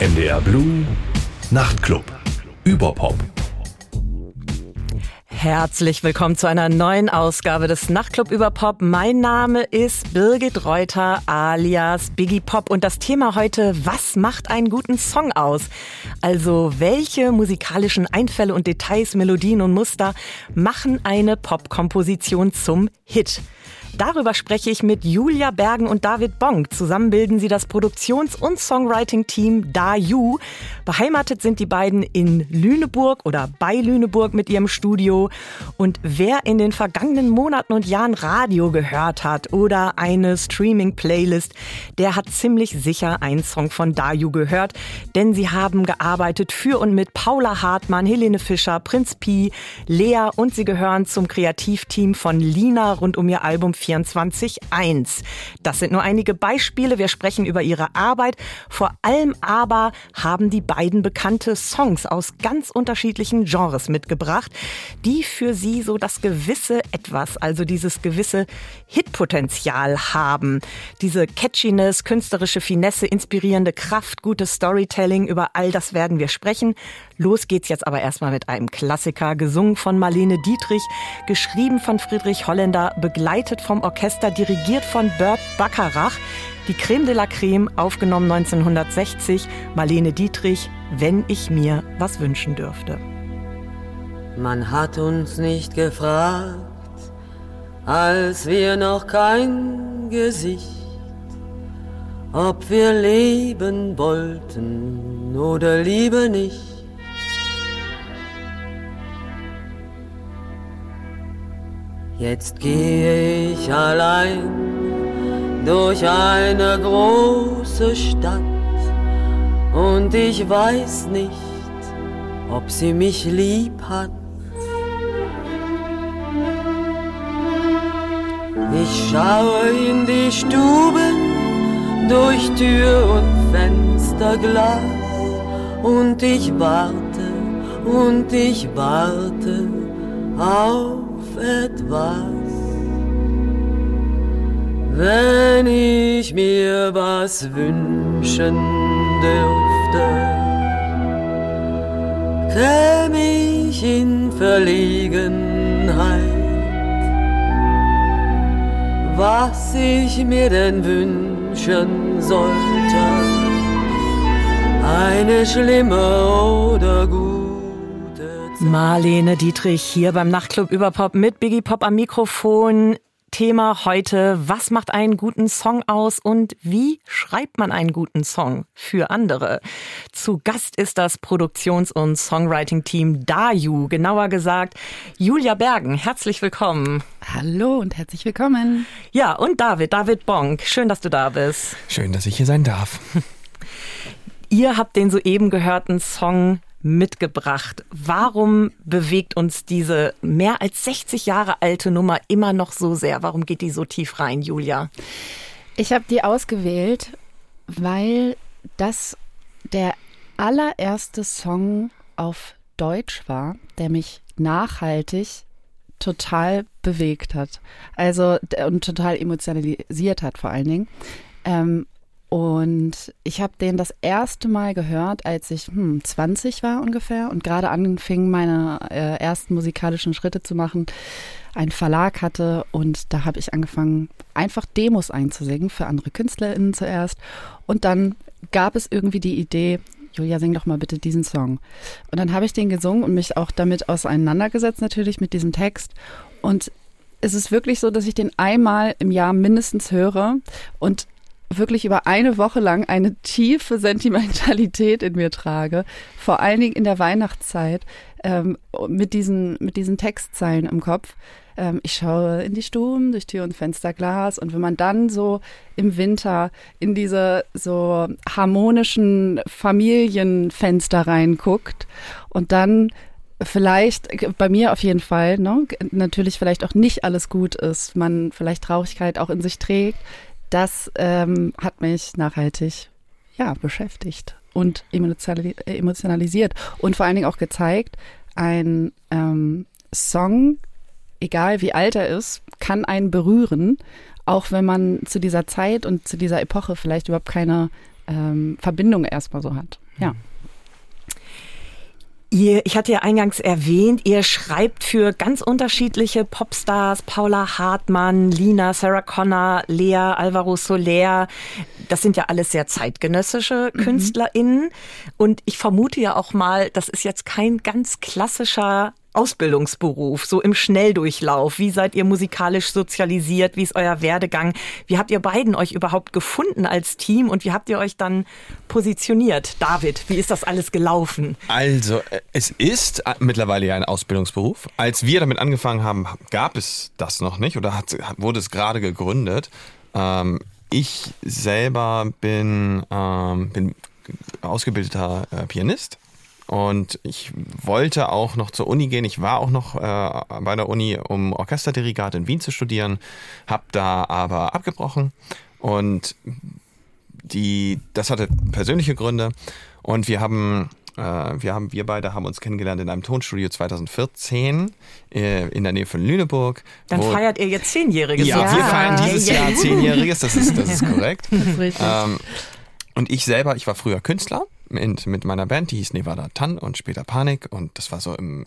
NDR Blue Nachtclub. Überpop. Herzlich willkommen zu einer neuen Ausgabe des Nachtclub über Pop. Mein Name ist Birgit Reuter alias Biggie Pop und das Thema heute, was macht einen guten Song aus? Also welche musikalischen Einfälle und Details, Melodien und Muster machen eine Popkomposition zum Hit? Darüber spreche ich mit Julia Bergen und David Bonk. Zusammen bilden sie das Produktions- und Songwriting-Team Da You. Beheimatet sind die beiden in Lüneburg oder bei Lüneburg mit ihrem Studio. Und wer in den vergangenen Monaten und Jahren Radio gehört hat oder eine Streaming-Playlist, der hat ziemlich sicher einen Song von Da You gehört. Denn sie haben gearbeitet für und mit Paula Hartmann, Helene Fischer, Prinz Pi, Lea und sie gehören zum Kreativteam von Lina rund um ihr Album 24.1. Das sind nur einige Beispiele. Wir sprechen über ihre Arbeit. Vor allem aber haben die beiden bekannte Songs aus ganz unterschiedlichen Genres mitgebracht, die für sie so das gewisse Etwas, also dieses gewisse Hitpotenzial haben. Diese Catchiness, künstlerische Finesse, inspirierende Kraft, gutes Storytelling, über all das werden wir sprechen. Los geht's jetzt aber erstmal mit einem Klassiker, gesungen von Marlene Dietrich, geschrieben von Friedrich Holländer, begleitet vom Orchester, dirigiert von Bert Bacharach. Die Creme de la Creme, aufgenommen 1960, Marlene Dietrich, wenn ich mir was wünschen dürfte. Man hat uns nicht gefragt, als wir noch kein Gesicht, ob wir leben wollten oder lieber nicht. Jetzt gehe ich allein durch eine große Stadt und ich weiß nicht, ob sie mich lieb hat. Ich schaue in die Stuben durch Tür und Fensterglas und ich warte und ich warte auf etwas, wenn ich mir was wünschen dürfte, käm ich in Verlegenheit, was ich mir denn wünschen sollte, eine schlimme oder gute. Marlene Dietrich hier beim Nachtclub Überpop mit Biggie Pop am Mikrofon. Thema heute, was macht einen guten Song aus und wie schreibt man einen guten Song für andere? Zu Gast ist das Produktions- und Songwriting-Team Daju, genauer gesagt Julia Bergen. Herzlich willkommen. Hallo und herzlich willkommen. Ja, und David, David Bonk. Schön, dass du da bist. Schön, dass ich hier sein darf. Ihr habt den soeben gehörten Song mitgebracht. Warum bewegt uns diese mehr als 60 Jahre alte Nummer immer noch so sehr? Warum geht die so tief rein, Julia? Ich habe die ausgewählt, weil das der allererste Song auf Deutsch war, der mich nachhaltig total bewegt hat. Also und total emotionalisiert hat vor allen Dingen. Ähm, und ich habe den das erste Mal gehört, als ich hm, 20 war ungefähr und gerade anfing, meine äh, ersten musikalischen Schritte zu machen, einen Verlag hatte und da habe ich angefangen, einfach Demos einzusingen für andere KünstlerInnen zuerst. Und dann gab es irgendwie die Idee, Julia, sing doch mal bitte diesen Song. Und dann habe ich den gesungen und mich auch damit auseinandergesetzt, natürlich mit diesem Text. Und es ist wirklich so, dass ich den einmal im Jahr mindestens höre und wirklich über eine Woche lang eine tiefe Sentimentalität in mir trage, vor allen Dingen in der Weihnachtszeit, ähm, mit, diesen, mit diesen Textzeilen im Kopf. Ähm, ich schaue in die Stuben durch Tür und Fensterglas und wenn man dann so im Winter in diese so harmonischen Familienfenster reinguckt und dann vielleicht, bei mir auf jeden Fall, ne, natürlich vielleicht auch nicht alles gut ist, man vielleicht Traurigkeit auch in sich trägt, das ähm, hat mich nachhaltig ja, beschäftigt und emotionalisiert und vor allen Dingen auch gezeigt, ein ähm, Song, egal wie alt er ist, kann einen berühren, auch wenn man zu dieser Zeit und zu dieser Epoche vielleicht überhaupt keine ähm, Verbindung erstmal so hat. Ja. Ihr, ich hatte ja eingangs erwähnt, ihr schreibt für ganz unterschiedliche Popstars, Paula Hartmann, Lina, Sarah Connor, Lea, Alvaro Soler. Das sind ja alles sehr zeitgenössische mhm. KünstlerInnen. Und ich vermute ja auch mal, das ist jetzt kein ganz klassischer Ausbildungsberuf, so im Schnelldurchlauf? Wie seid ihr musikalisch sozialisiert? Wie ist euer Werdegang? Wie habt ihr beiden euch überhaupt gefunden als Team und wie habt ihr euch dann positioniert? David, wie ist das alles gelaufen? Also, äh, es ist äh, mittlerweile ja ein Ausbildungsberuf. Als wir damit angefangen haben, gab es das noch nicht oder hat, wurde es gerade gegründet. Ähm, ich selber bin, ähm, bin ausgebildeter äh, Pianist und ich wollte auch noch zur Uni gehen. Ich war auch noch äh, bei der Uni, um Orchesterdirigat in Wien zu studieren, habe da aber abgebrochen. Und die, das hatte persönliche Gründe. Und wir haben äh, wir haben, wir beide haben uns kennengelernt in einem Tonstudio 2014 äh, in der Nähe von Lüneburg. Dann feiert ihr jetzt Zehnjähriges. Ja, ja, wir feiern dieses Jahr Zehnjähriges, das ist, das ist korrekt. ähm, und ich selber, ich war früher Künstler mit, mit meiner Band, die hieß Nevada Tan und später Panik und das war so im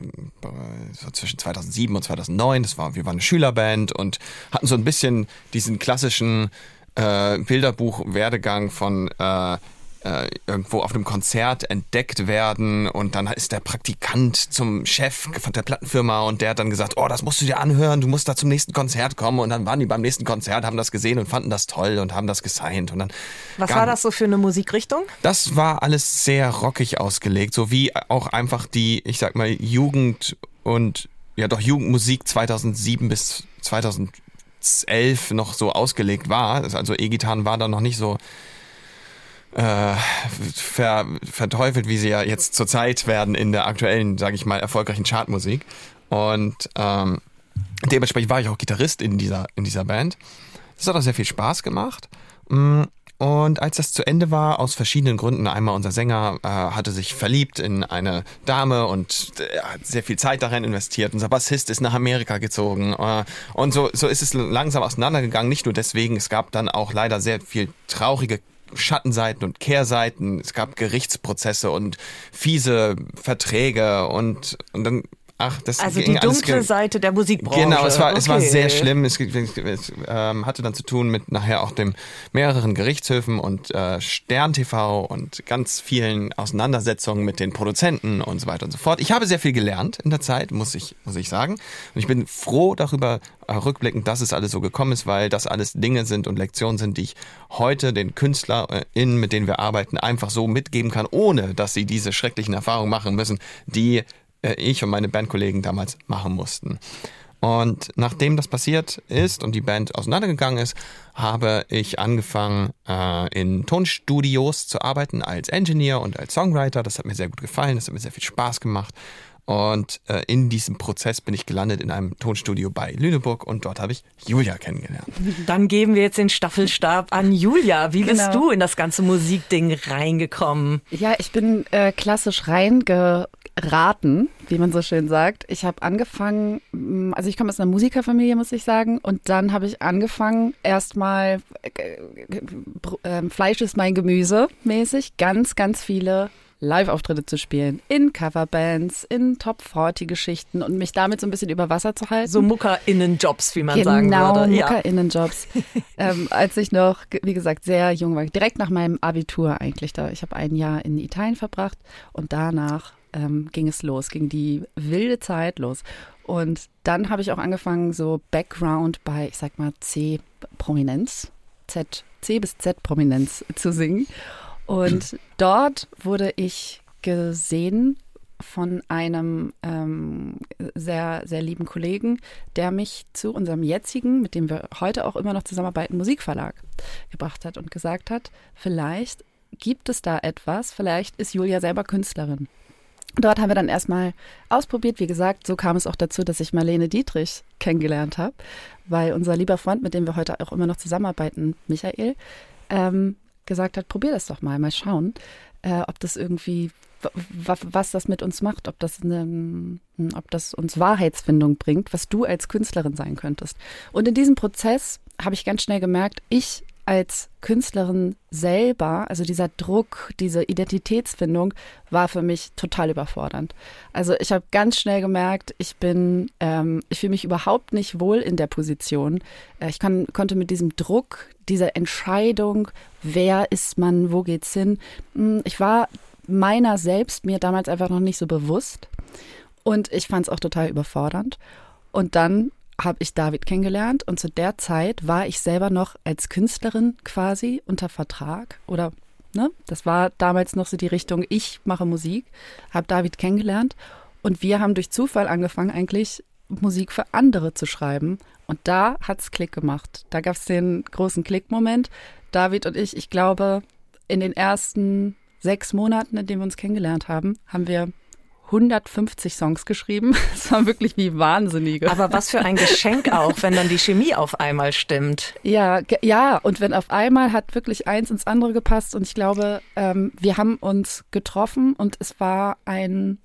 so zwischen 2007 und 2009. Das war, wir waren eine Schülerband und hatten so ein bisschen diesen klassischen äh, Bilderbuch-Werdegang von äh, äh, irgendwo auf einem Konzert entdeckt werden und dann ist der Praktikant zum Chef von der Plattenfirma und der hat dann gesagt, oh, das musst du dir anhören, du musst da zum nächsten Konzert kommen und dann waren die beim nächsten Konzert, haben das gesehen und fanden das toll und haben das gesigned und dann Was war das so für eine Musikrichtung? Das war alles sehr rockig ausgelegt, so wie auch einfach die, ich sag mal, Jugend und ja doch Jugendmusik 2007 bis 2011 noch so ausgelegt war. Also E-Gitarren war da noch nicht so äh, ver, verteufelt, wie sie ja jetzt zurzeit werden in der aktuellen, sage ich mal, erfolgreichen Chartmusik. Und ähm, dementsprechend war ich auch Gitarrist in dieser, in dieser Band. Das hat auch sehr viel Spaß gemacht. Mm, und als das zu Ende war, aus verschiedenen Gründen, einmal unser Sänger äh, hatte sich verliebt in eine Dame und äh, hat sehr viel Zeit darin investiert. Unser Bassist ist nach Amerika gezogen. Äh, und so, so ist es langsam auseinandergegangen. Nicht nur deswegen, es gab dann auch leider sehr viel traurige Schattenseiten und Kehrseiten. Es gab Gerichtsprozesse und fiese Verträge und, und dann Ach, das also die dunkle Seite der Musikbranche. Genau, es war, okay. es war sehr schlimm. Es, es, es ähm, hatte dann zu tun mit nachher auch dem mehreren Gerichtshöfen und äh, Stern TV und ganz vielen Auseinandersetzungen mit den Produzenten und so weiter und so fort. Ich habe sehr viel gelernt in der Zeit, muss ich, muss ich sagen. Und ich bin froh darüber, äh, rückblickend, dass es alles so gekommen ist, weil das alles Dinge sind und Lektionen sind, die ich heute den KünstlerInnen, mit denen wir arbeiten, einfach so mitgeben kann, ohne dass sie diese schrecklichen Erfahrungen machen müssen, die äh, ich und meine Bandkollegen damals machen mussten. Und nachdem das passiert ist und die Band auseinandergegangen ist, habe ich angefangen, äh, in Tonstudios zu arbeiten als Engineer und als Songwriter. Das hat mir sehr gut gefallen, das hat mir sehr viel Spaß gemacht. Und äh, in diesem Prozess bin ich gelandet in einem Tonstudio bei Lüneburg und dort habe ich Julia kennengelernt. Dann geben wir jetzt den Staffelstab an Julia. Wie genau. bist du in das ganze Musikding reingekommen? Ja, ich bin äh, klassisch reingeraten, wie man so schön sagt. Ich habe angefangen, mm, also ich komme aus einer Musikerfamilie, muss ich sagen, und dann habe ich angefangen, erstmal äh, äh, Fleisch ist mein Gemüse mäßig, ganz, ganz viele Live-Auftritte zu spielen, in Coverbands, in Top-40-Geschichten und mich damit so ein bisschen über Wasser zu halten. So Mucker-Innen-Jobs, wie man genau, sagen würde. Genau, Mucker-Innen-Jobs. ähm, als ich noch, wie gesagt, sehr jung war, direkt nach meinem Abitur eigentlich da. Ich habe ein Jahr in Italien verbracht und danach ähm, ging es los, ging die wilde Zeit los. Und dann habe ich auch angefangen, so Background bei, ich sag mal, C-Prominenz, Z, C bis Z-Prominenz zu singen. Und dort wurde ich gesehen von einem ähm, sehr, sehr lieben Kollegen, der mich zu unserem jetzigen, mit dem wir heute auch immer noch zusammenarbeiten, Musikverlag gebracht hat und gesagt hat, vielleicht gibt es da etwas, vielleicht ist Julia selber Künstlerin. Dort haben wir dann erstmal ausprobiert. Wie gesagt, so kam es auch dazu, dass ich Marlene Dietrich kennengelernt habe, weil unser lieber Freund, mit dem wir heute auch immer noch zusammenarbeiten, Michael, ähm, gesagt hat, probier das doch mal, mal schauen, äh, ob das irgendwie, was das mit uns macht, ob das, eine, ob das uns Wahrheitsfindung bringt, was du als Künstlerin sein könntest. Und in diesem Prozess habe ich ganz schnell gemerkt, ich als Künstlerin selber, also dieser Druck, diese Identitätsfindung, war für mich total überfordernd. Also ich habe ganz schnell gemerkt, ich bin, ähm, ich fühle mich überhaupt nicht wohl in der Position. Äh, ich kann, konnte mit diesem Druck, dieser Entscheidung, wer ist man, wo geht's hin, hm, ich war meiner selbst mir damals einfach noch nicht so bewusst. Und ich fand es auch total überfordernd. Und dann habe ich David kennengelernt und zu der Zeit war ich selber noch als Künstlerin quasi unter Vertrag oder ne, das war damals noch so die Richtung, ich mache Musik, habe David kennengelernt und wir haben durch Zufall angefangen eigentlich Musik für andere zu schreiben und da hat es Klick gemacht. Da gab es den großen Klickmoment. David und ich, ich glaube, in den ersten sechs Monaten, in denen wir uns kennengelernt haben, haben wir 150 Songs geschrieben. Das war wirklich wie Wahnsinnige. Aber was für ein Geschenk auch, wenn dann die Chemie auf einmal stimmt. Ja, ja, und wenn auf einmal hat wirklich eins ins andere gepasst und ich glaube, ähm, wir haben uns getroffen und es war ein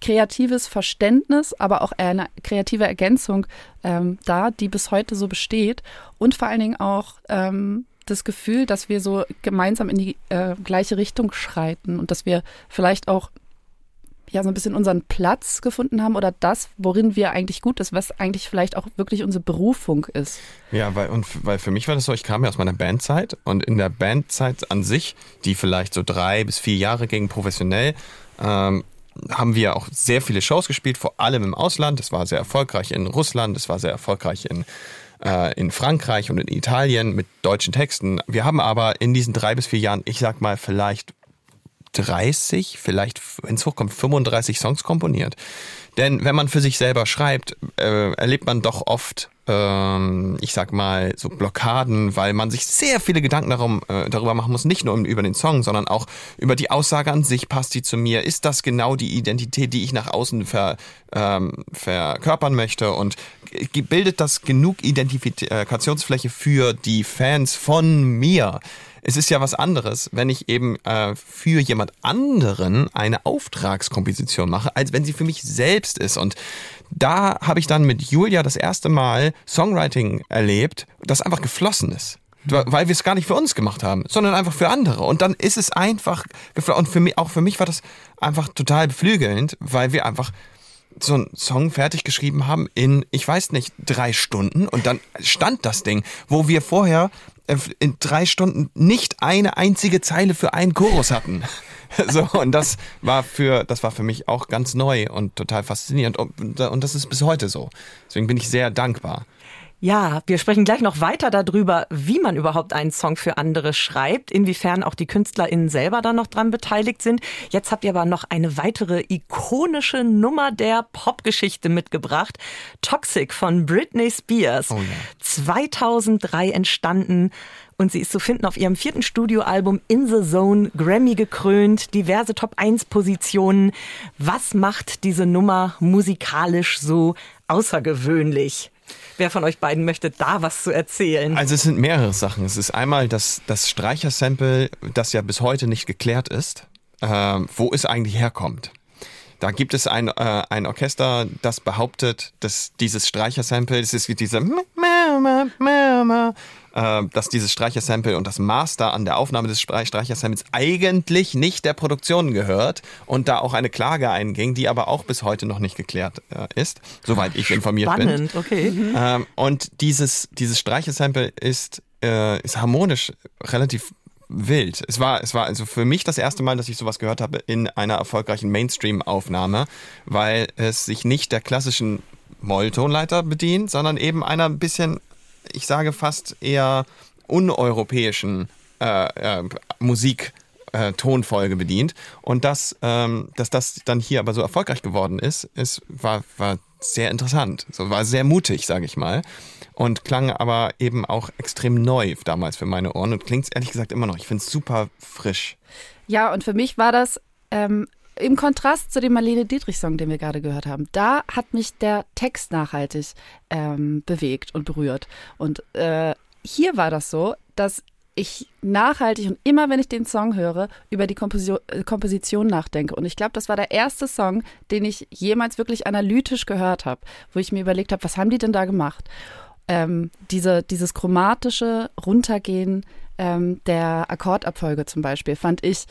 kreatives Verständnis, aber auch eine kreative Ergänzung ähm, da, die bis heute so besteht und vor allen Dingen auch ähm, das Gefühl, dass wir so gemeinsam in die äh, gleiche Richtung schreiten und dass wir vielleicht auch ja so ein bisschen unseren Platz gefunden haben oder das, worin wir eigentlich gut ist, was eigentlich vielleicht auch wirklich unsere Berufung ist. Ja, weil, und, weil für mich war das so, ich kam ja aus meiner Bandzeit und in der Bandzeit an sich, die vielleicht so drei bis vier Jahre ging professionell, ähm, haben wir auch sehr viele Shows gespielt, vor allem im Ausland. Es war sehr erfolgreich in Russland, es war sehr erfolgreich in äh, in Frankreich und in Italien mit deutschen Texten. Wir haben aber in diesen drei bis vier Jahren, ich sag mal, vielleicht 30, vielleicht, wenn es hochkommt, 35 Songs komponiert. Denn wenn man für sich selber schreibt, äh, erlebt man doch oft, ähm, ich sag mal, so Blockaden, weil man sich sehr viele Gedanken darum, äh, darüber machen muss, nicht nur über den Song, sondern auch über die Aussage an sich, passt die zu mir, ist das genau die Identität, die ich nach außen ver, ähm, verkörpern möchte und bildet das genug Identifikationsfläche für die Fans von mir? Es ist ja was anderes, wenn ich eben äh, für jemand anderen eine Auftragskomposition mache, als wenn sie für mich selbst ist. Und da habe ich dann mit Julia das erste Mal Songwriting erlebt, das einfach geflossen ist weil wir es gar nicht für uns gemacht haben, sondern einfach für andere. Und dann ist es einfach geflossen. Und für mich, auch für mich war das einfach total beflügelnd, weil wir einfach so einen Song fertig geschrieben haben in, ich weiß nicht, drei Stunden und dann stand das Ding, wo wir vorher äh, in drei Stunden nicht eine einzige Zeile für einen Chorus hatten. So, und das war für, das war für mich auch ganz neu und total faszinierend. Und, und das ist bis heute so. Deswegen bin ich sehr dankbar. Ja, wir sprechen gleich noch weiter darüber, wie man überhaupt einen Song für andere schreibt, inwiefern auch die KünstlerInnen selber da noch dran beteiligt sind. Jetzt habt ihr aber noch eine weitere ikonische Nummer der Popgeschichte mitgebracht. Toxic von Britney Spears. Oh ja. 2003 entstanden. Und sie ist zu finden auf ihrem vierten Studioalbum In the Zone, Grammy gekrönt, diverse Top 1 Positionen. Was macht diese Nummer musikalisch so außergewöhnlich? Wer von euch beiden möchte da was zu erzählen? Also es sind mehrere Sachen. Es ist einmal das, das Streichersample, das ja bis heute nicht geklärt ist, äh, wo es eigentlich herkommt. Da gibt es ein, äh, ein Orchester, das behauptet, dass dieses Streichersample, das ist wie diese äh, dass dieses Streichersample und das Master an der Aufnahme des Streichersamples eigentlich nicht der Produktion gehört und da auch eine Klage einging, die aber auch bis heute noch nicht geklärt äh, ist, soweit ich informiert Spannend, bin. okay. Mhm. Ähm, und dieses, dieses Streichersample ist, äh, ist harmonisch relativ wild. Es war, es war also für mich das erste Mal, dass ich sowas gehört habe in einer erfolgreichen Mainstream-Aufnahme, weil es sich nicht der klassischen Molltonleiter bedient, sondern eben einer ein bisschen, ich sage fast eher uneuropäischen äh, äh, Musik. Äh, Tonfolge bedient und das, ähm, dass das dann hier aber so erfolgreich geworden ist, ist war, war sehr interessant, so war sehr mutig, sage ich mal und klang aber eben auch extrem neu damals für meine Ohren und klingt ehrlich gesagt immer noch. Ich finde es super frisch. Ja, und für mich war das ähm, im Kontrast zu dem Marlene Dietrich-Song, den wir gerade gehört haben. Da hat mich der Text nachhaltig ähm, bewegt und berührt. Und äh, hier war das so, dass ich nachhaltig und immer, wenn ich den Song höre, über die Komposition, äh, Komposition nachdenke. Und ich glaube, das war der erste Song, den ich jemals wirklich analytisch gehört habe, wo ich mir überlegt habe, was haben die denn da gemacht? ähm, diese, dieses chromatische Runtergehen ähm, der Akkordabfolge zum Beispiel fand ich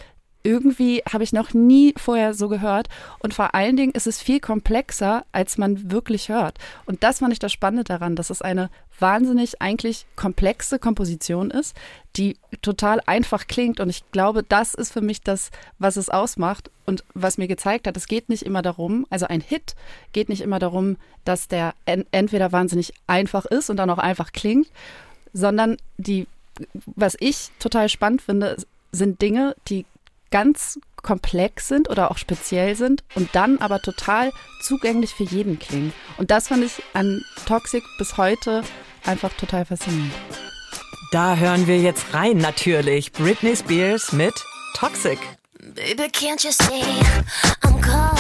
irgendwie habe ich noch nie vorher so gehört. Und vor allen Dingen ist es viel komplexer, als man wirklich hört. Und das fand ich das Spannende daran, dass es eine wahnsinnig eigentlich komplexe Komposition ist, die total einfach klingt. Und ich glaube, das ist für mich das, was es ausmacht und was mir gezeigt hat, es geht nicht immer darum, also ein Hit geht nicht immer darum, dass der entweder wahnsinnig einfach ist und dann auch einfach klingt, sondern die, was ich total spannend finde, sind Dinge, die ganz komplex sind oder auch speziell sind und dann aber total zugänglich für jeden klingen. Und das fand ich an Toxic bis heute einfach total faszinierend. Da hören wir jetzt rein natürlich. Britney Spears mit Toxic. Baby, can't you see I'm calling?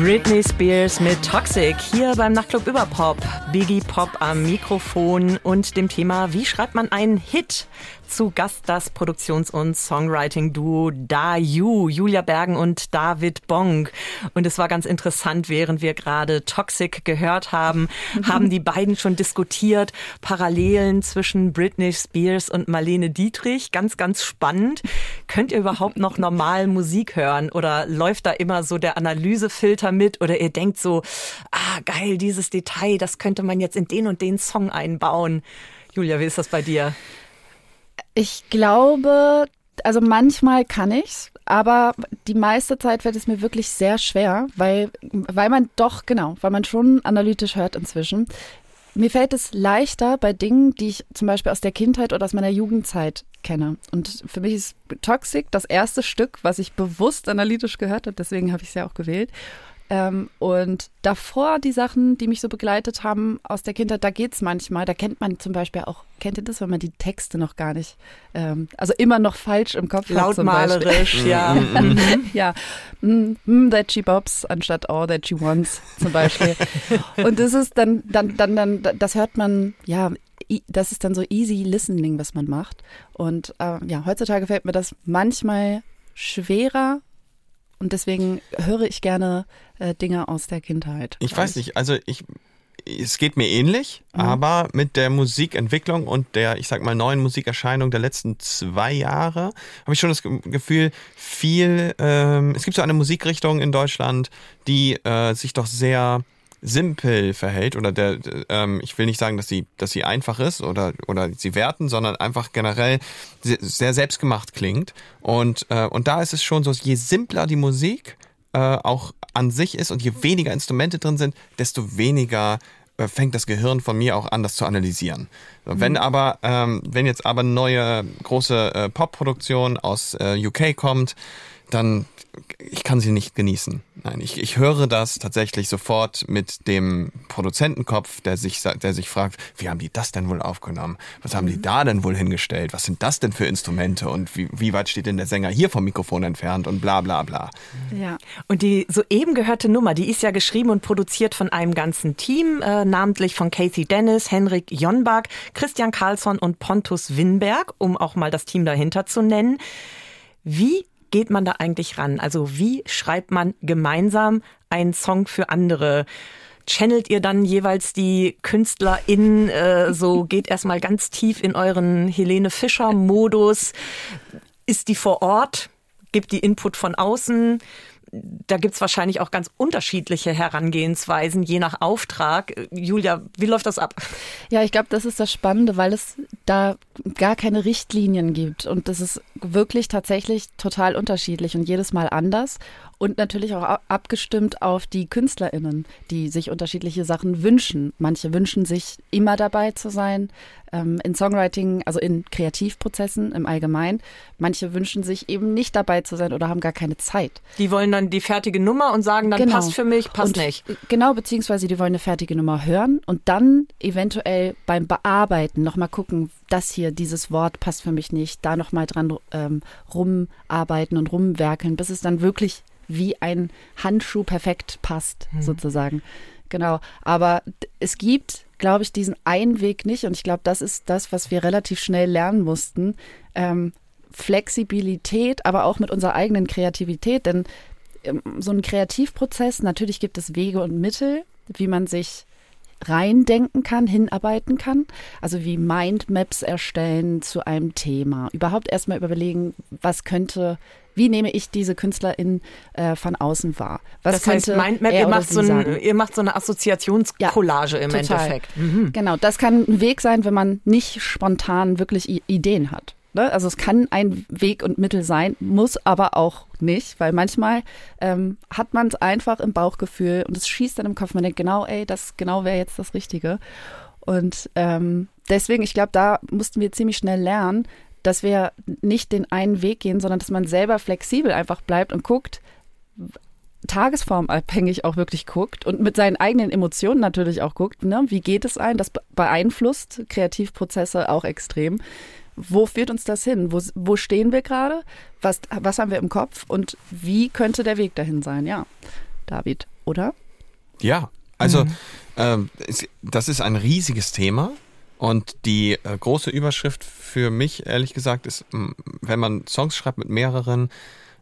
Britney Spears mit Toxic hier beim Nachtclub über Pop. Biggie Pop am Mikrofon und dem Thema, wie schreibt man einen Hit? Zu Gast das Produktions- und Songwriting-Duo Da You, Julia Bergen und David Bonk. Und es war ganz interessant, während wir gerade Toxic gehört haben, haben die beiden schon diskutiert, Parallelen zwischen Britney Spears und Marlene Dietrich. Ganz, ganz spannend. Könnt ihr überhaupt noch normal Musik hören oder läuft da immer so der Analysefilter mit oder ihr denkt so, ah, geil, dieses Detail, das könnte man jetzt in den und den Song einbauen. Julia, wie ist das bei dir? Ich glaube, also manchmal kann ich's, aber die meiste Zeit fällt es mir wirklich sehr schwer, weil, weil man doch, genau, weil man schon analytisch hört inzwischen. Mir fällt es leichter bei Dingen, die ich zum Beispiel aus der Kindheit oder aus meiner Jugendzeit kenne. Und für mich ist Toxic das erste Stück, was ich bewusst analytisch gehört habe, deswegen habe ich es ja auch gewählt. Ähm, und davor die Sachen, die mich so begleitet haben aus der Kindheit, da geht's manchmal. Da kennt man zum Beispiel auch, kennt ihr das, wenn man die Texte noch gar nicht, ähm, also immer noch falsch im Kopf hat. Lautmalerisch, ja. ja, mm, mm, that she bobs anstatt all that she wants zum Beispiel. Und das ist dann, dann, dann, dann, das hört man, ja, das ist dann so easy listening, was man macht. Und äh, ja, heutzutage fällt mir das manchmal schwerer und deswegen höre ich gerne äh, Dinge aus der Kindheit. Ich weiß nicht, also ich, es geht mir ähnlich, aber mit der Musikentwicklung und der, ich sag mal, neuen Musikerscheinung der letzten zwei Jahre habe ich schon das Ge- Gefühl, viel, ähm, es gibt so eine Musikrichtung in Deutschland, die äh, sich doch sehr simpel verhält oder der, ähm, ich will nicht sagen, dass sie, dass sie einfach ist oder, oder sie werten, sondern einfach generell sehr, selbstgemacht klingt. Und, äh, und da ist es schon so, je simpler die Musik äh, auch an sich ist und je weniger Instrumente drin sind, desto weniger äh, fängt das Gehirn von mir auch an, das zu analysieren. Wenn aber, ähm, wenn jetzt aber eine neue große äh, Popproduktion aus äh, UK kommt, dann ich kann sie nicht genießen. Nein, ich, ich höre das tatsächlich sofort mit dem Produzentenkopf, der sich, der sich fragt, wie haben die das denn wohl aufgenommen? Was haben die da denn wohl hingestellt? Was sind das denn für Instrumente? Und wie, wie weit steht denn der Sänger hier vom Mikrofon entfernt? Und bla bla bla. Ja. Und die soeben gehörte Nummer, die ist ja geschrieben und produziert von einem ganzen Team, äh, namentlich von Casey Dennis, Henrik Jonbach, Christian Carlsson und Pontus Winberg, um auch mal das Team dahinter zu nennen. Wie geht man da eigentlich ran? Also wie schreibt man gemeinsam einen Song für andere? Channelt ihr dann jeweils die KünstlerInnen äh, so, geht erstmal ganz tief in euren Helene Fischer-Modus? Ist die vor Ort? Gibt die Input von außen? Da gibt's wahrscheinlich auch ganz unterschiedliche Herangehensweisen, je nach Auftrag. Julia, wie läuft das ab? Ja, ich glaube, das ist das Spannende, weil es da gar keine Richtlinien gibt. Und das ist wirklich tatsächlich total unterschiedlich und jedes Mal anders. Und natürlich auch abgestimmt auf die KünstlerInnen, die sich unterschiedliche Sachen wünschen. Manche wünschen sich immer dabei zu sein, ähm, in Songwriting, also in Kreativprozessen im Allgemeinen. Manche wünschen sich eben nicht dabei zu sein oder haben gar keine Zeit. Die wollen dann die fertige Nummer und sagen dann, passt für mich, passt Genau. Und, nicht. äh, Genau, beziehungsweise die wollen eine fertige Nummer hören und dann eventuell beim Bearbeiten nochmal gucken, das hier, dieses Wort passt für mich nicht, da nochmal dran ähm, rumarbeiten und rumwerkeln, bis es dann wirklich wie ein Handschuh perfekt passt, sozusagen. Genau. Aber es gibt, glaube ich, diesen einen Weg nicht und ich glaube, das ist das, was wir relativ schnell lernen mussten. Ähm, Flexibilität, aber auch mit unserer eigenen Kreativität, denn ähm, so ein Kreativprozess, natürlich gibt es Wege und Mittel, wie man sich reindenken kann, hinarbeiten kann. Also wie Mindmaps erstellen zu einem Thema. Überhaupt erstmal überlegen, was könnte, wie nehme ich diese Künstlerin äh, von außen wahr? Was das heißt, Mindmap, ihr macht, so ein, ihr macht so eine Assoziationscollage im total. Endeffekt. Mhm. Genau, das kann ein Weg sein, wenn man nicht spontan wirklich I Ideen hat. Ne? Also es kann ein Weg und Mittel sein, muss aber auch nicht, weil manchmal ähm, hat man es einfach im Bauchgefühl und es schießt dann im Kopf. Man denkt genau, ey, das genau wäre jetzt das Richtige. Und ähm, deswegen, ich glaube, da mussten wir ziemlich schnell lernen, dass wir nicht den einen Weg gehen, sondern dass man selber flexibel einfach bleibt und guckt, tagesformabhängig auch wirklich guckt und mit seinen eigenen Emotionen natürlich auch guckt, ne? wie geht es ein? Das be- beeinflusst Kreativprozesse auch extrem. Wo führt uns das hin? Wo, wo stehen wir gerade? Was, was haben wir im Kopf? Und wie könnte der Weg dahin sein? Ja, David, oder? Ja, also ähm, es, das ist ein riesiges Thema und die äh, große Überschrift für mich, ehrlich gesagt, ist, wenn man Songs schreibt mit mehreren,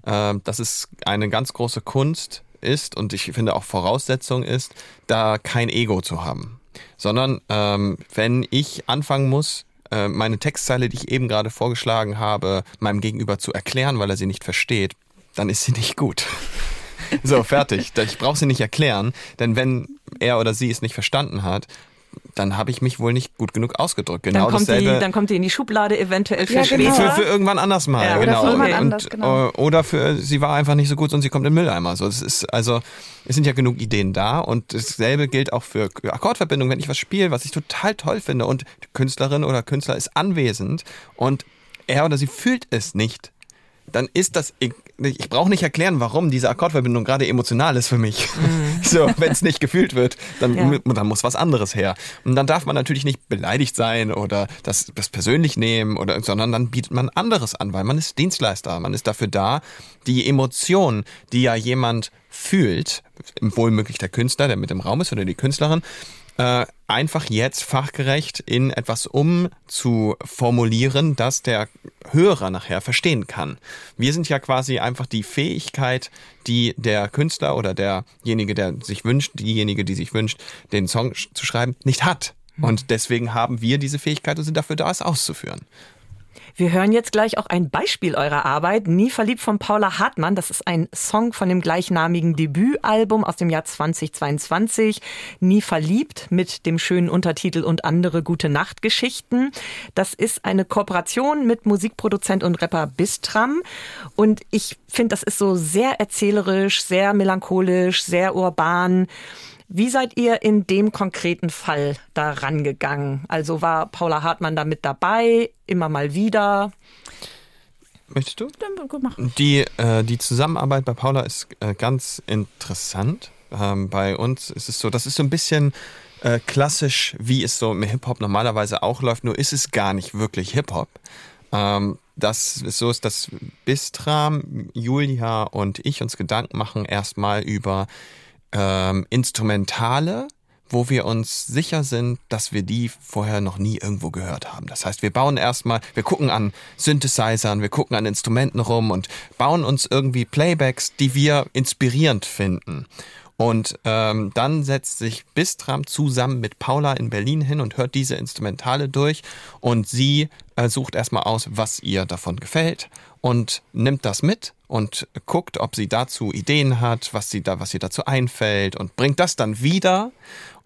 äh, dass es eine ganz große Kunst ist und ich finde auch Voraussetzung ist, da kein Ego zu haben, sondern ähm, wenn ich anfangen muss, äh, meine Textzeile, die ich eben gerade vorgeschlagen habe, meinem Gegenüber zu erklären, weil er sie nicht versteht, dann ist sie nicht gut. So, fertig. Ich brauche sie nicht erklären, denn wenn er oder sie es nicht verstanden hat, dann habe ich mich wohl nicht gut genug ausgedrückt. Genau dann, kommt die, dasselbe. dann kommt die in die Schublade eventuell für Ja, genau. für, für irgendwann anders mal, Ja, oder genau. für jemand und, anders, genau. äh, Oder für sie war einfach nicht so gut und sie kommt in den Mülleimer. So, es ist also es sind ja genug Ideen da und dasselbe gilt auch für Akkordverbindungen. Wenn ich was spiele, was ich total toll finde und die Künstlerin oder Künstler ist anwesend und er oder sie fühlt es nicht, dann ist das, ich, ich brauche nicht erklären, warum diese Akkordverbindung gerade emotional ist für mich. So, wenn es nicht gefühlt wird, dann, Ja. dann muss was anderes her. Und dann darf man natürlich nicht beleidigt sein oder das, das persönlich nehmen, oder, sondern dann bietet man anderes an, weil man ist Dienstleister. Man ist dafür da, die Emotion, die ja jemand fühlt, wohlmöglich der Künstler, der mit im Raum ist oder die Künstlerin, äh, einfach jetzt fachgerecht in etwas umzuformulieren, das der Hörer nachher verstehen kann. Wir sind ja quasi einfach die Fähigkeit, die der Künstler oder derjenige, der sich wünscht, diejenige, die sich wünscht, den Song zu schreiben, nicht hat. Und deswegen haben wir diese Fähigkeit und sind dafür da, es auszuführen. Wir hören jetzt gleich auch ein Beispiel eurer Arbeit. Nie verliebt von Paula Hartmann. Das ist ein Song von dem gleichnamigen Debütalbum aus dem Jahr 2022. Nie verliebt mit dem schönen Untertitel und andere gute Nachtgeschichten. Das ist eine Kooperation mit Musikproduzent und Rapper Bistram. Und ich finde, das ist so sehr erzählerisch, sehr melancholisch, sehr urban. Wie seid ihr in dem konkreten Fall da rangegangen? Also war Paula Hartmann da mit dabei, immer mal wieder? Möchtest du? Dann gut, mach. Die, äh, die Zusammenarbeit bei Paula ist äh, ganz interessant. Ähm, bei uns ist es so, das ist so ein bisschen äh, klassisch, wie es so im Hip-Hop normalerweise auch läuft, nur ist es gar nicht wirklich Hip-Hop. Ähm, das ist so ist, dass Bistram, Julia und ich uns Gedanken machen erstmal über ähm, Instrumentale, wo wir uns sicher sind, dass wir die vorher noch nie irgendwo gehört haben. Das heißt, wir bauen erstmal, wir gucken an Synthesizern, wir gucken an Instrumenten rum und bauen uns irgendwie Playbacks, die wir inspirierend finden. Und ähm, dann setzt sich Bistram zusammen mit Paula in Berlin hin und hört diese Instrumentale durch und sie äh, sucht erstmal aus, was ihr davon gefällt und nimmt das mit und guckt, ob sie dazu Ideen hat, was sie da, was ihr dazu einfällt und bringt das dann wieder.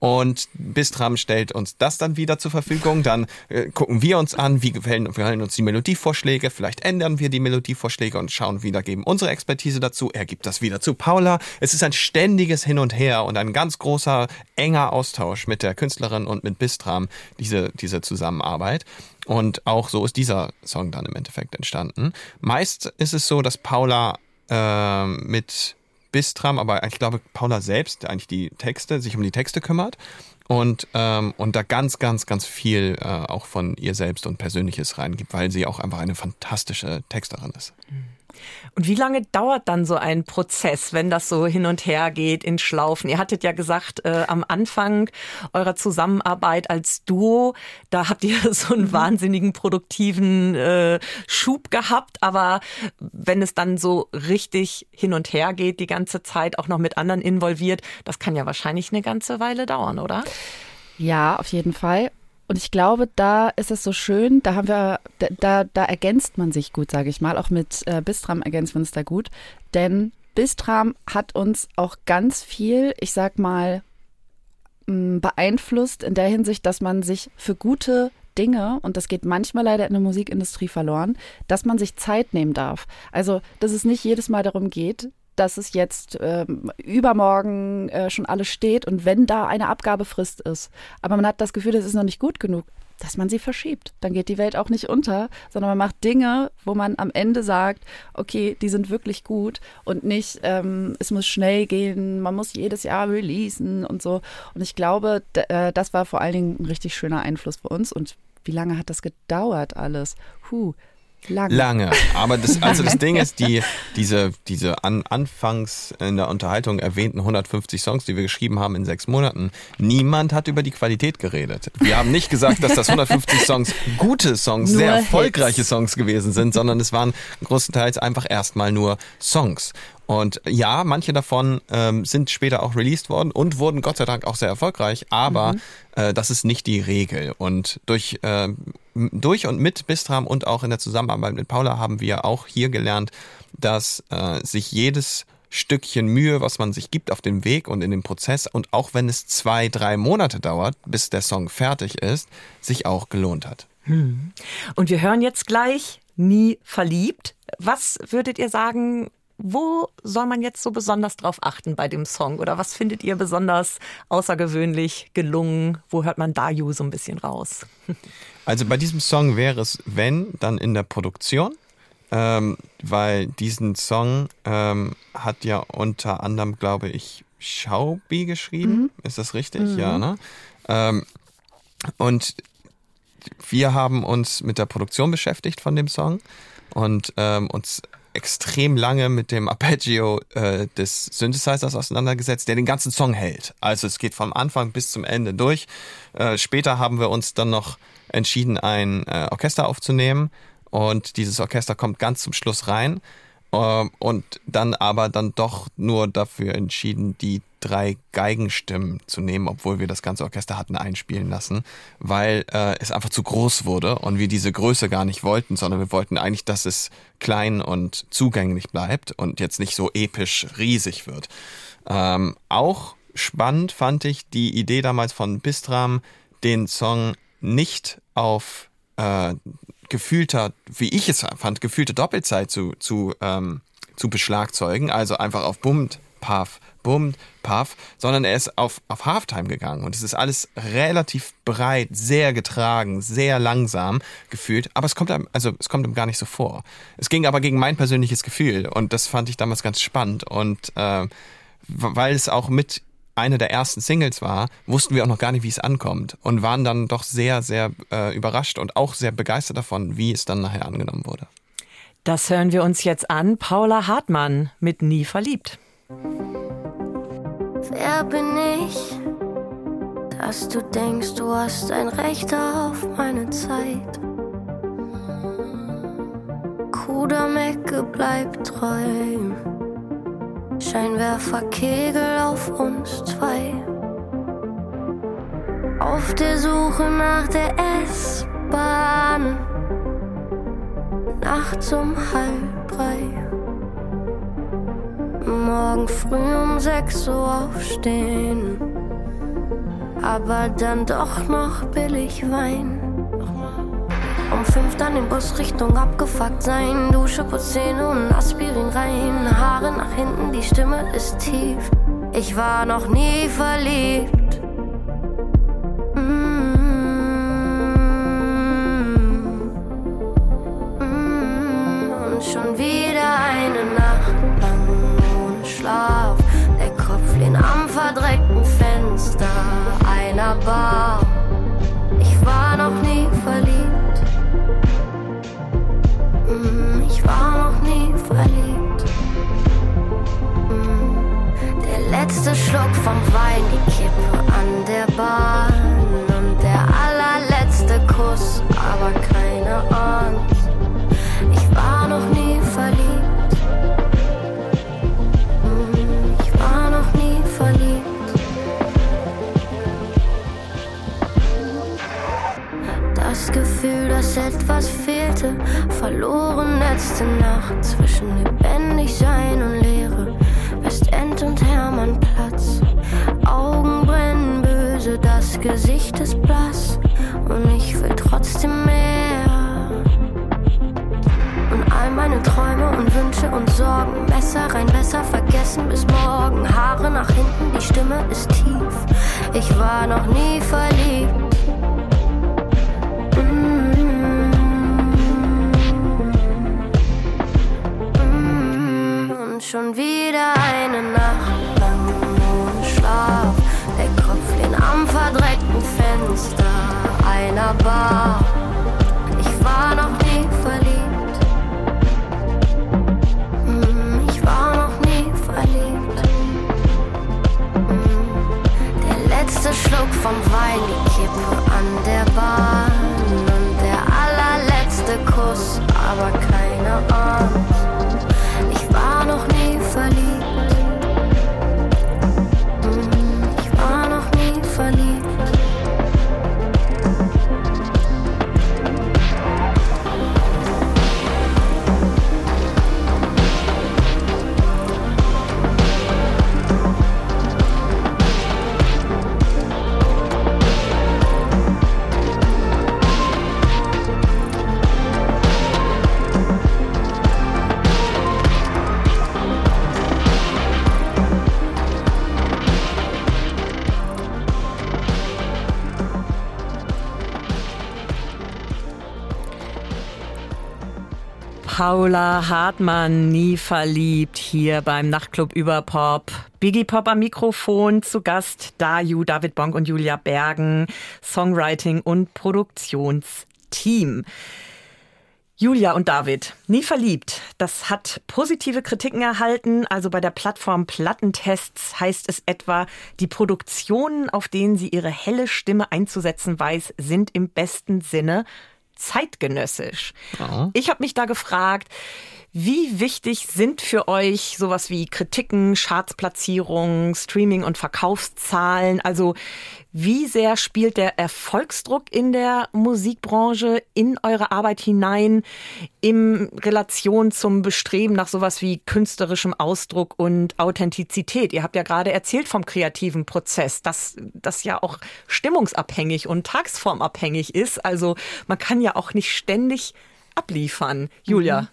Und Bistram stellt uns das dann wieder zur Verfügung. Dann äh, gucken wir uns an, wie gefallen, gefallen uns die Melodievorschläge. Vielleicht ändern wir die Melodievorschläge und schauen wieder, geben unsere Expertise dazu. Er gibt das wieder zu Paula. Es ist ein ständiges Hin und Her und ein ganz großer, enger Austausch mit der Künstlerin und mit Bistram, diese, diese Zusammenarbeit. Und auch so ist dieser Song dann im Endeffekt entstanden. Meist ist es so, dass Paula äh, mit Bistram, aber ich glaube Paula selbst, eigentlich die Texte, sich um die Texte kümmert und, ähm, und da ganz, ganz, ganz viel äh, auch von ihr selbst und Persönliches reingibt, weil sie auch einfach eine fantastische Texterin ist. Und wie lange dauert dann so ein Prozess, wenn das so hin und her geht in Schlaufen? Ihr hattet ja gesagt, äh, am Anfang eurer Zusammenarbeit als Duo, da habt ihr so einen wahnsinnigen produktiven äh, Schub gehabt. Aber wenn es dann so richtig hin und her geht, die ganze Zeit auch noch mit anderen involviert, das kann ja wahrscheinlich eine ganze Weile dauern, oder? Ja, auf jeden Fall. Und ich glaube, da ist es so schön, da haben wir, da, da, ergänzt man sich gut, sage ich mal. Auch mit äh, Bistram ergänzt man uns da gut. Denn Bistram hat uns auch ganz viel, ich sag mal, m, beeinflusst in der Hinsicht, dass man sich für gute Dinge, und das geht manchmal leider in der Musikindustrie verloren, dass man sich Zeit nehmen darf. Also, dass es nicht jedes Mal darum geht, dass es jetzt ähm, übermorgen äh, schon alles steht und wenn da eine Abgabefrist ist, aber man hat das Gefühl, das ist noch nicht gut genug, dass man sie verschiebt. Dann geht die Welt auch nicht unter, sondern man macht Dinge, wo man am Ende sagt, okay, die sind wirklich gut und nicht, ähm, es muss schnell gehen, man muss jedes Jahr releasen und so. Und ich glaube, äh, das war vor allen Dingen ein richtig schöner Einfluss für uns. Und wie lange hat das gedauert alles? Huh, lange. Lange. Aber das, also das Ding ist, die, diese, diese an, anfangs in der Unterhaltung erwähnten 150 Songs, die wir geschrieben haben in sechs Monaten, niemand hat über die Qualität geredet. Wir haben nicht gesagt, dass das 150 Songs gute Songs, Nur sehr Hits. erfolgreiche Songs gewesen sind, sondern es waren größtenteils einfach erstmal nur Songs. Und ja, manche davon ähm, sind später auch released worden und wurden Gott sei Dank auch sehr erfolgreich, aber äh, das ist nicht die Regel. Und durch, äh, durch und mit Bistram und auch in der Zusammenarbeit mit Paula haben wir auch hier gelernt, dass äh, sich jedes Stückchen Mühe, was man sich gibt auf dem Weg und in dem Prozess und auch wenn es zwei, drei Monate dauert, bis der Song fertig ist, sich auch gelohnt hat. Und wir hören jetzt gleich Nie verliebt. Was würdet ihr sagen, wo soll man jetzt so besonders drauf achten bei dem Song? Oder was findet ihr besonders außergewöhnlich gelungen? Wo hört man Dayu so ein bisschen raus? Also bei diesem Song wäre es, wenn, dann in der Produktion, ähm, weil diesen Song ähm, hat ja unter anderem, glaube ich, Schaubi geschrieben. Ist das richtig? Ja, ne? Ähm, und wir haben uns mit der Produktion beschäftigt von dem Song und ähm, uns extrem lange mit dem Arpeggio äh, des Synthesizers auseinandergesetzt, der den ganzen Song hält. Also es geht vom Anfang bis zum Ende durch. Äh, später haben wir uns dann noch entschieden, ein äh, Orchester aufzunehmen und dieses Orchester kommt ganz zum Schluss rein und dann aber dann doch nur dafür entschieden, die drei Geigenstimmen zu nehmen, obwohl wir das ganze Orchester hatten einspielen lassen, weil äh, es einfach zu groß wurde und wir diese Größe gar nicht wollten, sondern wir wollten eigentlich, dass es klein und zugänglich bleibt und jetzt nicht so episch riesig wird. Ähm, auch spannend fand ich die Idee damals von Bistram, den Song nicht auf äh, gefühlter, wie ich es fand, gefühlte Doppelzeit zu, zu, ähm, zu beschlagzeugen, also einfach auf Bummt, Puff, Bummt, Puff, sondern er ist auf, auf Halftime gegangen. Und es ist alles relativ breit, sehr getragen, sehr langsam gefühlt, aber es kommt einem, also es kommt ihm gar nicht so vor. Es ging aber gegen mein persönliches Gefühl. Und das fand ich damals ganz spannend. Und äh, weil es auch mit eine der ersten Singles war, wussten wir auch noch gar nicht, wie es ankommt und waren dann doch sehr, sehr äh, überrascht und auch sehr begeistert davon, wie es dann nachher angenommen wurde. Das hören wir uns jetzt an. Paula Hartmann mit Nie verliebt. Wer bin ich, dass du denkst, du hast ein Recht auf meine Zeit? Kudamecke bleibt treu, Scheinwerferkegel auf uns zwei. Auf der Suche nach der S-Bahn, nachts um halb drei. Morgen früh um sechs Uhr aufstehen, aber dann doch noch billig Wein. Um fünf dann den Bus Richtung abgefuckt sein. Dusche, putz Zähne und Aspirin rein. Haare nach hinten, die Stimme ist tief. Ich war noch nie verliebt. Mm. Mm. Und schon wieder eine Nacht lang ohne Schlaf. Der Kopf lehnt am verdreckten Fenster einer Bar. Letzte Schluck vom Wein, die Kippe an der Bahn und der allerletzte Kuss, aber keine Angst. Ich war noch nie verliebt. Mm, Ich war noch nie verliebt. Das Gefühl, dass etwas fehlte, verloren letzte Nacht zwischen lebendig Gesicht ist blass und ich will trotzdem mehr. Und all meine Träume und Wünsche und Sorgen, Messer rein, besser vergessen bis morgen. Haare nach hinten, die Stimme ist tief. Ich war noch nie verliebt. Und schon wieder eine einer Bar. Paula Hartmann, nie verliebt, hier beim Nachtclub über Pop. Biggie Pop am Mikrofon, zu Gast Daju, David Bonk und Julia Bergen, Songwriting und Produktionsteam. Julia und David, nie verliebt. Das hat positive Kritiken erhalten. Also bei der Plattform Plattentests heißt es etwa, die Produktionen, auf denen sie ihre helle Stimme einzusetzen weiß, sind im besten Sinne zeitgenössisch. Ich habe mich da gefragt, wie wichtig sind für euch sowas wie Kritiken, Chartsplatzierungen, Streaming- und Verkaufszahlen? Also wie sehr spielt der Erfolgsdruck in der Musikbranche in eure Arbeit hinein, in Relation zum Bestreben nach sowas wie künstlerischem Ausdruck und Authentizität? Ihr habt ja gerade erzählt vom kreativen Prozess, dass das ja auch stimmungsabhängig und tagsformabhängig ist. Also man kann ja auch nicht ständig abliefern. Julia.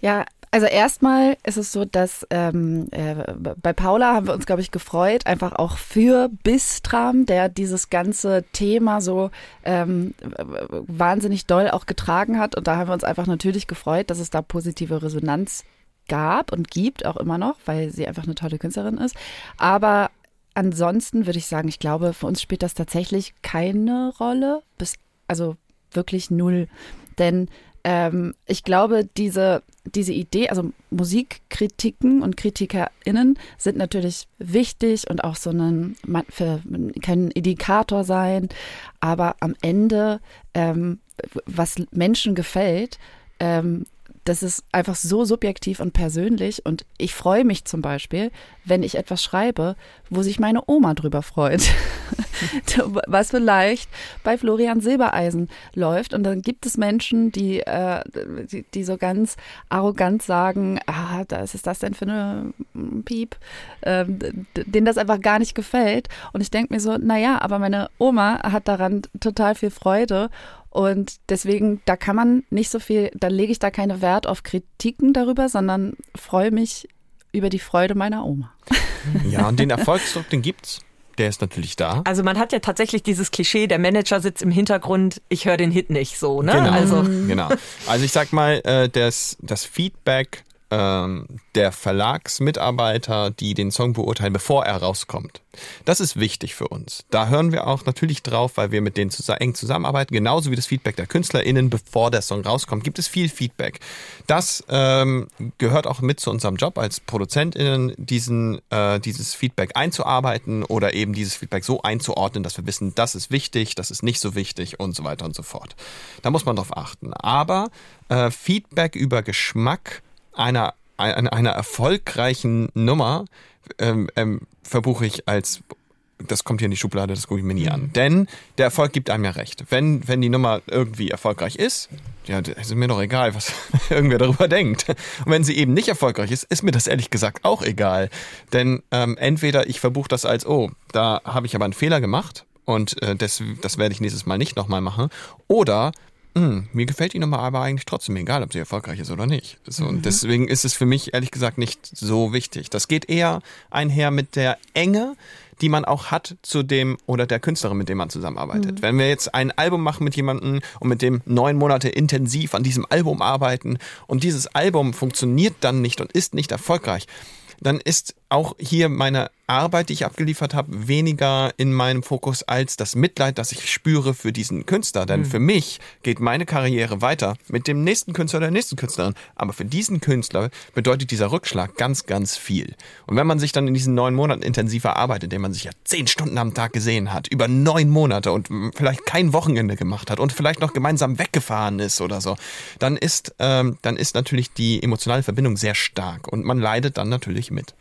Ja, also erstmal ist es so, dass ähm, äh, bei Paula haben wir uns, glaube ich, gefreut, einfach auch für Bistram, der dieses ganze Thema so ähm, wahnsinnig doll auch getragen hat. Und da haben wir uns einfach natürlich gefreut, dass es da positive Resonanz gab und gibt, auch immer noch, weil sie einfach eine tolle Künstlerin ist. Aber ansonsten würde ich sagen, ich glaube, für uns spielt das tatsächlich keine Rolle, bis, also wirklich null. Denn ähm, ich glaube, diese, diese Idee, also Musikkritiken und KritikerInnen sind natürlich wichtig und auch so ein, können Indikator sein, aber am Ende, ähm, was Menschen gefällt, ähm, das ist einfach so subjektiv und persönlich und ich freue mich zum Beispiel, wenn ich etwas schreibe, wo sich meine Oma drüber freut. was vielleicht bei Florian Silbereisen läuft. Und dann gibt es Menschen, die, äh, die, die so ganz arrogant sagen, ah, was ist das denn für eine Piep, ähm, denen das einfach gar nicht gefällt. Und ich denke mir so, naja, aber meine Oma hat daran total viel Freude. Und deswegen, da kann man nicht so viel, da lege ich da keine Wert auf Kritiken darüber, sondern freue mich über die Freude meiner Oma. Ja, und den Erfolgsdruck, den gibt's. Der ist natürlich da. Also man hat ja tatsächlich dieses Klischee, der Manager sitzt im Hintergrund, ich höre den Hit nicht so, ne? Genau. Also Genau. Also ich sag mal, äh, das, das Feedback der Verlagsmitarbeiter, die den Song beurteilen, bevor er rauskommt. Das ist wichtig für uns. Da hören wir auch natürlich drauf, weil wir mit denen zus eng zusammenarbeiten. Genauso wie das Feedback der KünstlerInnen, bevor der Song rauskommt, gibt es viel Feedback. Das ähm, gehört auch mit zu unserem Job als ProduzentInnen, diesen, äh, dieses Feedback einzuarbeiten oder eben dieses Feedback so einzuordnen, dass wir wissen, das ist wichtig, das ist nicht so wichtig und so weiter und so fort. Da muss man drauf achten. Aber äh, Feedback über Geschmack einer, einer, einer erfolgreichen Nummer ähm, ähm, verbuche ich als das kommt hier in die Schublade, das gucke ich mir nie an. Denn der Erfolg gibt einem ja recht. Wenn, wenn die Nummer irgendwie erfolgreich ist, ja, ist mir doch egal, was irgendwer darüber denkt. Und wenn sie eben nicht erfolgreich ist, ist mir das ehrlich gesagt auch egal. Denn ähm, entweder ich verbuche das als, oh, da habe ich aber einen Fehler gemacht und äh, das, das werde ich nächstes Mal nicht nochmal machen. Oder hm, mir gefällt die Nummer aber eigentlich trotzdem egal, ob sie erfolgreich ist oder nicht. So, Und deswegen ist es für mich ehrlich gesagt nicht so wichtig. Das geht eher einher mit der Enge, die man auch hat zu dem oder der Künstlerin, mit dem man zusammenarbeitet. Wenn wir jetzt ein Album machen mit jemandem und mit dem neun Monate intensiv an diesem Album arbeiten und dieses Album funktioniert dann nicht und ist nicht erfolgreich, dann ist auch hier meine Arbeit, die ich abgeliefert habe, weniger in meinem Fokus als das Mitleid, das ich spüre für diesen Künstler. Denn für mich geht meine Karriere weiter mit dem nächsten Künstler oder der nächsten Künstlerin. Aber für diesen Künstler bedeutet dieser Rückschlag ganz, ganz viel. Und wenn man sich dann in diesen neun Monaten intensiv erarbeitet, indem man sich ja zehn Stunden am Tag gesehen hat, über neun Monate und vielleicht kein Wochenende gemacht hat und vielleicht noch gemeinsam weggefahren ist oder so, dann ist, ähm, dann ist natürlich die emotionale Verbindung sehr stark und man leidet dann natürlich mit.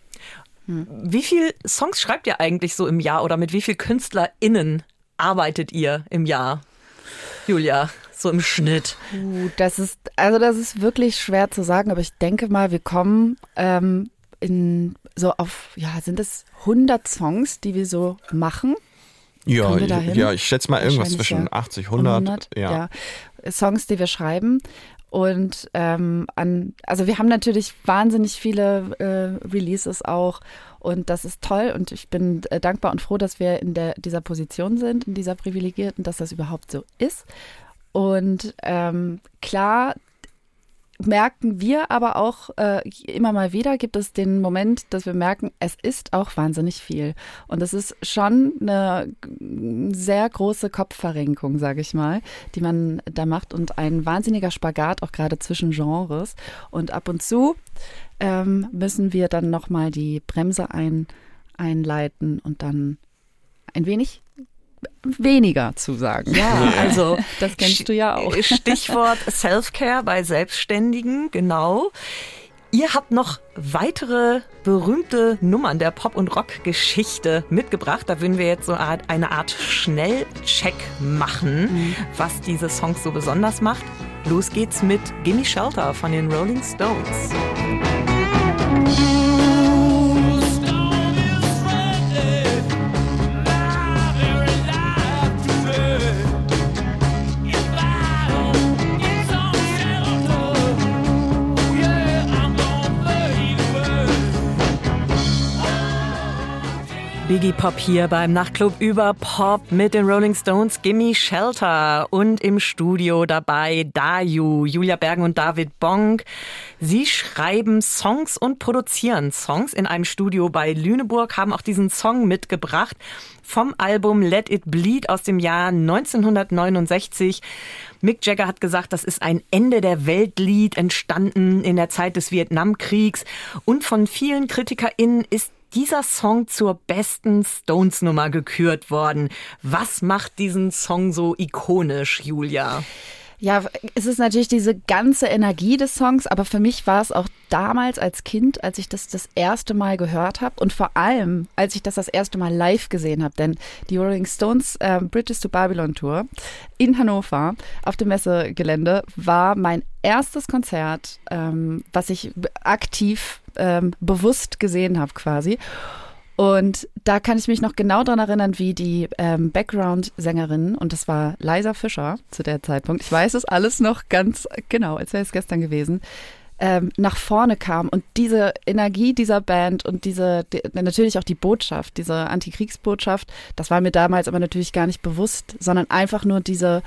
Wie viel Songs schreibt ihr eigentlich so im Jahr oder mit wie viel KünstlerInnen arbeitet ihr im Jahr? Julia, so im Schnitt. Uh, das ist, also das ist wirklich schwer zu sagen, aber ich denke mal, wir kommen ähm, in so auf, ja, sind es 100 Songs, die wir so machen? Ja, ja ich schätze mal irgendwas zwischen ja. 80, 100. ja. Songs, die wir schreiben. Und ähm, an, also wir haben natürlich wahnsinnig viele äh, Releases auch und das ist toll und ich bin äh, dankbar und froh, dass wir in der, dieser Position sind, in dieser privilegierten, dass das überhaupt so ist. Und ähm, klar merken wir aber auch äh, immer mal wieder, gibt es den Moment, dass wir merken, es ist auch wahnsinnig viel. Und es ist schon eine sehr große Kopfverrenkung, sage ich mal, die man da macht und ein wahnsinniger Spagat auch gerade zwischen Genres. Und ab und zu ähm, müssen wir dann nochmal die Bremse ein, einleiten und dann ein wenig weniger zu sagen. Ja, also Das kennst du ja auch. Stichwort Self-Care bei Selbstständigen, genau. Ihr habt noch weitere berühmte Nummern der Pop- und Rock-Geschichte mitgebracht. Da würden wir jetzt so eine Art Schnellcheck machen, was diese Songs so besonders macht. Los geht's mit Gimme Shelter von den Rolling Stones. Biggie Pop hier beim Nachtclub über Pop mit den Rolling Stones Gimme Shelter und im Studio dabei Dayu, Julia Bergen und David Bonk. Sie schreiben Songs und produzieren Songs in einem Studio bei Lüneburg, haben auch diesen Song mitgebracht vom Album Let It Bleed aus dem Jahr 1969. Mick Jagger hat gesagt, das ist ein Ende der Weltlied, entstanden in der Zeit des Vietnamkriegs. Und von vielen KritikerInnen ist dieser Song zur besten Stones-Nummer gekürt worden. Was macht diesen Song so ikonisch, Julia? Ja, es ist natürlich diese ganze Energie des Songs, aber für mich war es auch damals als Kind, als ich das das erste Mal gehört habe und vor allem, als ich das das erste Mal live gesehen habe, denn die Rolling Stones äh, Bridges to Babylon Tour in Hannover auf dem Messegelände war mein erstes Konzert, ähm, was ich aktiv ähm, bewusst gesehen habe quasi. Und da kann ich mich noch genau daran erinnern, wie die ähm, Background-Sängerin, und das war Liza Fischer zu der Zeitpunkt, ich weiß es alles noch ganz genau, als wäre es gestern gewesen, ähm, nach vorne kam und diese Energie dieser Band und diese, die, natürlich auch die Botschaft, diese Antikriegsbotschaft, das war mir damals aber natürlich gar nicht bewusst, sondern einfach nur diese,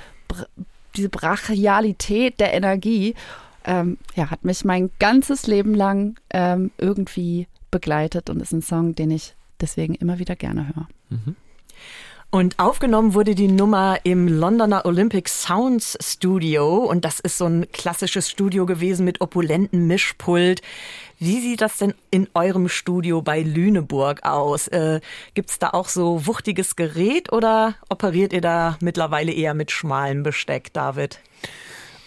diese Brachialität der Energie, ähm, ja, hat mich mein ganzes Leben lang ähm, irgendwie begleitet und ist ein Song, den ich deswegen immer wieder gerne höre. Und aufgenommen wurde die Nummer im Londoner Olympic Sounds Studio. Und das ist so ein klassisches Studio gewesen mit opulentem Mischpult. Wie sieht das denn in eurem Studio bei Lüneburg aus? Äh, gibt's da auch so wuchtiges Gerät oder operiert ihr da mittlerweile eher mit schmalem Besteck, David?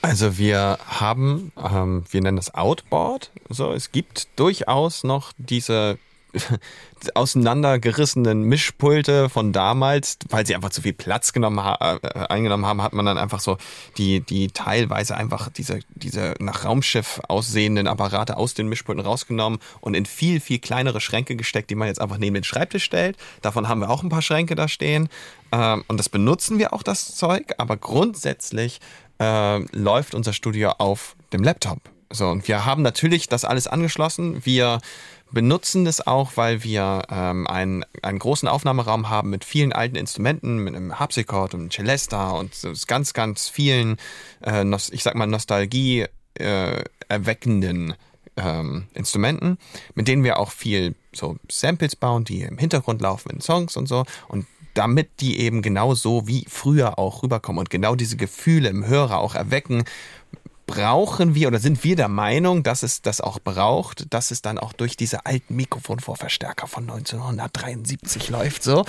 Also wir haben, ähm, wir nennen das Outboard. So, es gibt durchaus noch diese auseinandergerissenen Mischpulte von damals, weil sie einfach zu viel Platz genommen ha äh, eingenommen haben, hat man dann einfach so die, die teilweise einfach diese, diese nach Raumschiff aussehenden Apparate aus den Mischpulten rausgenommen und in viel, viel kleinere Schränke gesteckt, die man jetzt einfach neben den Schreibtisch stellt. Davon haben wir auch ein paar Schränke da stehen. Ähm, und das benutzen wir auch, das Zeug, aber grundsätzlich äh, läuft unser Studio auf dem Laptop. So, und wir haben natürlich das alles angeschlossen. Wir benutzen das auch, weil wir ähm, einen, einen großen Aufnahmeraum haben mit vielen alten Instrumenten, mit einem Harpsichord und einem Celesta und ganz, ganz vielen, äh, ich sag mal, Nostalgie äh, erweckenden ähm, Instrumenten, mit denen wir auch viel so Samples bauen, die im Hintergrund laufen in Songs und so. Und damit die eben genau so wie früher auch rüberkommen und genau diese Gefühle im Hörer auch erwecken, brauchen wir oder sind wir der Meinung, dass es das auch braucht, dass es dann auch durch diese alten Mikrofonvorverstärker von 1973 läuft so.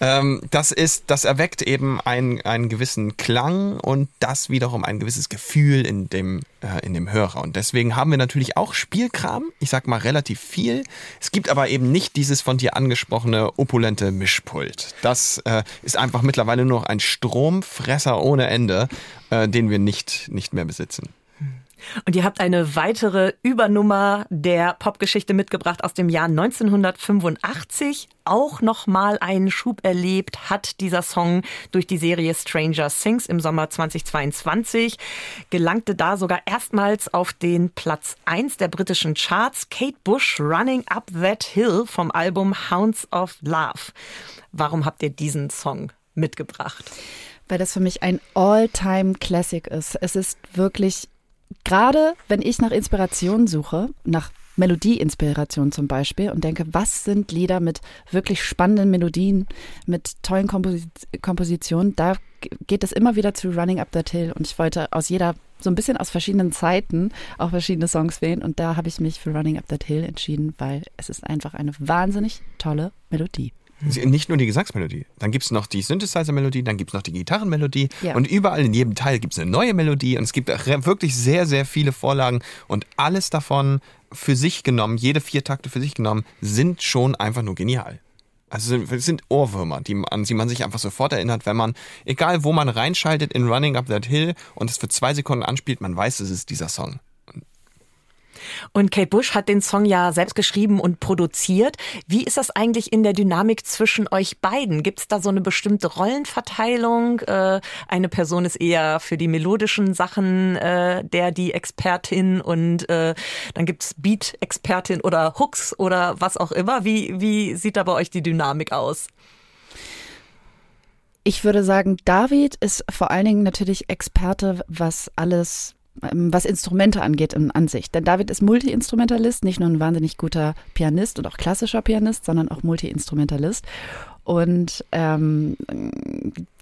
Ähm, das ist, das erweckt eben einen, einen gewissen Klang und das wiederum ein gewisses Gefühl in dem, äh, in dem Hörer. Und deswegen haben wir natürlich auch Spielkram, ich sag mal relativ viel. Es gibt aber eben nicht dieses von dir angesprochene opulente Mischpult. Das äh, ist einfach mittlerweile nur noch ein Stromfresser ohne Ende, äh, den wir nicht, nicht mehr besitzen. Und ihr habt eine weitere Übernummer der Popgeschichte mitgebracht aus dem Jahr 1985. Auch nochmal einen Schub erlebt hat dieser Song durch die Serie Stranger Things im Sommer 2022. Gelangte da sogar erstmals auf den Platz 1 der britischen Charts. Kate Bush Running Up That Hill vom Album Hounds of Love. Warum habt ihr diesen Song mitgebracht? weil das für mich ein All-Time-Classic ist. Es ist wirklich, gerade wenn ich nach Inspiration suche, nach Melodieinspiration zum Beispiel und denke, was sind Lieder mit wirklich spannenden Melodien, mit tollen Komposi Kompositionen, da geht es immer wieder zu Running Up That Hill und ich wollte aus jeder, so ein bisschen aus verschiedenen Zeiten auch verschiedene Songs wählen und da habe ich mich für Running Up That Hill entschieden, weil es ist einfach eine wahnsinnig tolle Melodie. Nicht nur die Gesangsmelodie, dann gibt's noch die Synthesizer-Melodie, dann gibt's noch die Gitarrenmelodie Ja. und überall in jedem Teil gibt's eine neue Melodie und es gibt wirklich sehr, sehr viele Vorlagen und alles davon für sich genommen, jede vier Takte für sich genommen, sind schon einfach nur genial. Also sind- es sind Ohrwürmer, die, an die man sich einfach sofort erinnert, wenn man, egal wo man reinschaltet in Running Up That Hill und es für zwei Sekunden anspielt, man weiß, es ist dieser Song. Und Kate Bush hat den Song ja selbst geschrieben und produziert. Wie ist das eigentlich in der Dynamik zwischen euch beiden? Gibt es da so eine bestimmte Rollenverteilung? Äh, eine Person ist eher für die melodischen Sachen äh, der die Expertin und äh, dann gibt's Beat-Expertin oder Hooks oder was auch immer. Wie, wie sieht da bei euch die Dynamik aus? Ich würde sagen, David ist vor allen Dingen natürlich Experte, was alles, was Instrumente angeht in Ansicht. Denn David ist Multi-Instrumentalist, nicht nur ein wahnsinnig guter Pianist und auch klassischer Pianist, sondern auch Multi-Instrumentalist. Und ähm,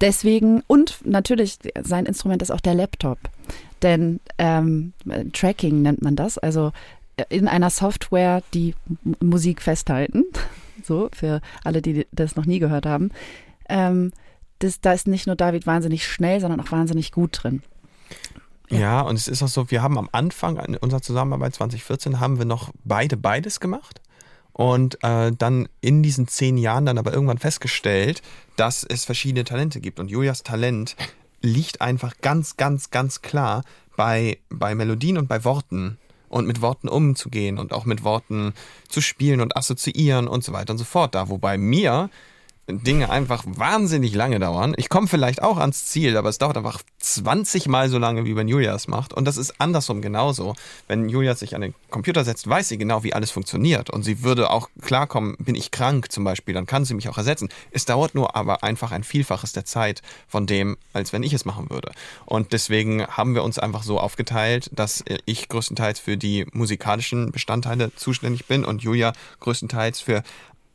deswegen, und natürlich, sein Instrument ist auch der Laptop. Denn ähm, Tracking nennt man das, also äh, in einer Software, die M- Musik festhalten, so für alle, die das noch nie gehört haben. Ähm, das, da ist nicht nur David wahnsinnig schnell, sondern auch wahnsinnig gut drin. Ja, und es ist auch so, wir haben am Anfang in unserer Zusammenarbeit 2014 haben wir noch beide beides gemacht. Und äh, dann in diesen zehn Jahren dann aber irgendwann festgestellt, dass es verschiedene Talente gibt. Und Julias Talent liegt einfach ganz, ganz, ganz klar bei, bei Melodien und bei Worten. Und mit Worten umzugehen und auch mit Worten zu spielen und assoziieren und so weiter und so fort. Da, wobei mir Dinge einfach wahnsinnig lange dauern. Ich komme vielleicht auch ans Ziel, aber es dauert einfach 20 Mal so lange, wie wenn Julia es macht. Und das ist andersrum genauso. Wenn Julia sich an den Computer setzt, weiß sie genau, wie alles funktioniert. Und sie würde auch klarkommen, bin ich krank zum Beispiel, dann kann sie mich auch ersetzen. Es dauert nur aber einfach ein Vielfaches der Zeit von dem, als wenn ich es machen würde. Und deswegen haben wir uns einfach so aufgeteilt, dass ich größtenteils für die musikalischen Bestandteile zuständig bin und Julia größtenteils für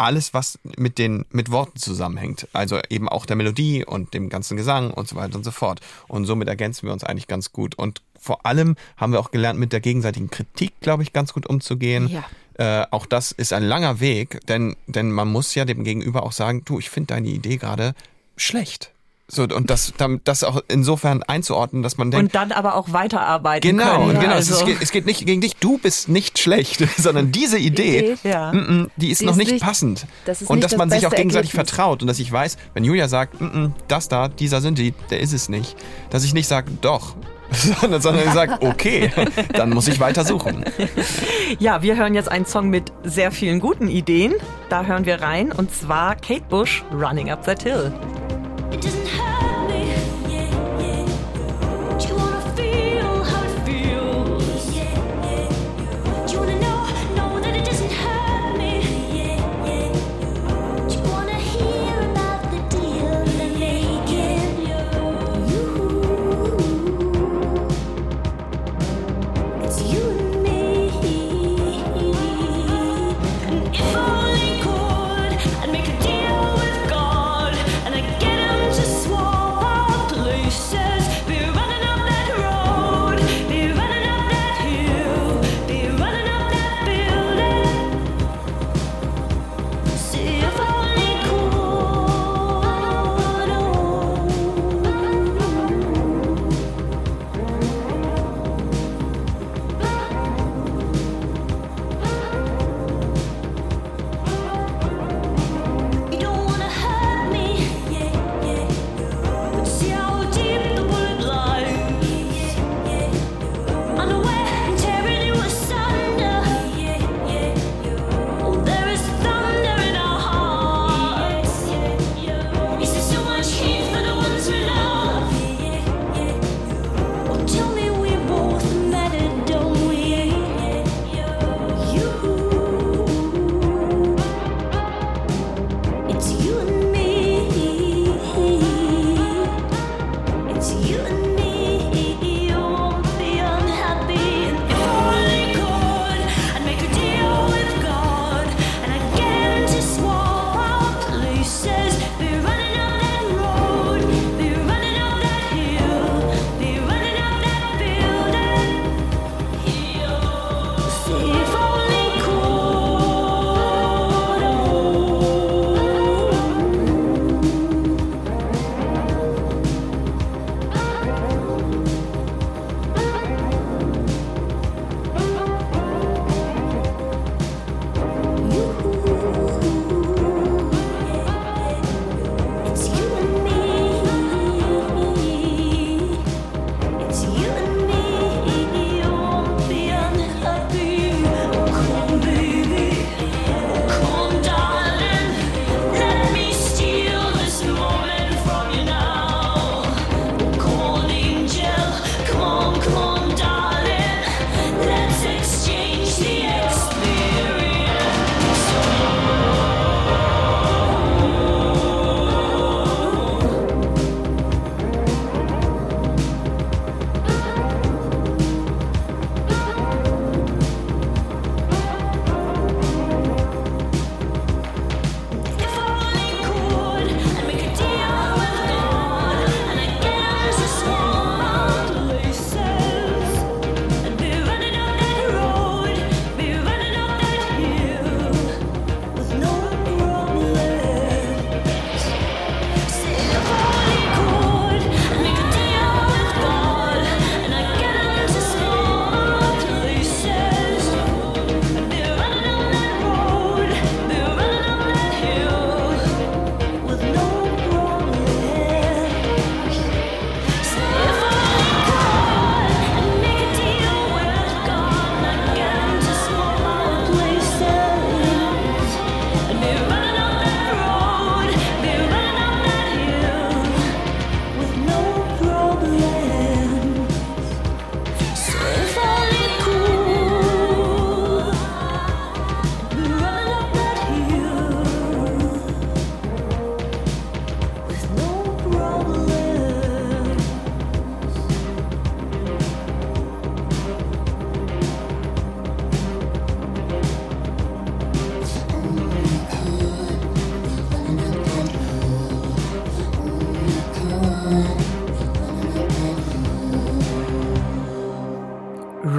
alles, was mit den mit Worten zusammenhängt. Also eben auch der Melodie und dem ganzen Gesang und so weiter und so fort. Und somit ergänzen wir uns eigentlich ganz gut. Und vor allem haben wir auch gelernt, mit der gegenseitigen Kritik, glaube ich, ganz gut umzugehen. Ja. Äh, auch das ist ein langer Weg, denn, denn man muss ja dem Gegenüber auch sagen, du, ich finde deine Idee gerade schlecht. So, und das, dann- das auch insofern einzuordnen, dass man denkt, Und dann aber auch weiterarbeiten Genau, können. genau. Also, Es, geht, es geht nicht gegen dich. Du bist nicht schlecht, sondern diese Idee, Idee. Ja. mm, mm, die ist Die noch ist nicht nicht- passend. das und nicht dass das man sich auch gegenseitig Ergebnis. vertraut und dass ich weiß, wenn Julia sagt, mm, mm, das da, dieser Synthi, der ist es nicht, dass ich nicht sage, doch. Sondern, sondern ich sage, okay, dann muss ich weiter suchen. Ja, wir hören jetzt einen Song mit sehr vielen guten Ideen. Da hören wir rein und zwar Kate Bush, Running Up That Hill. It doesn't hurt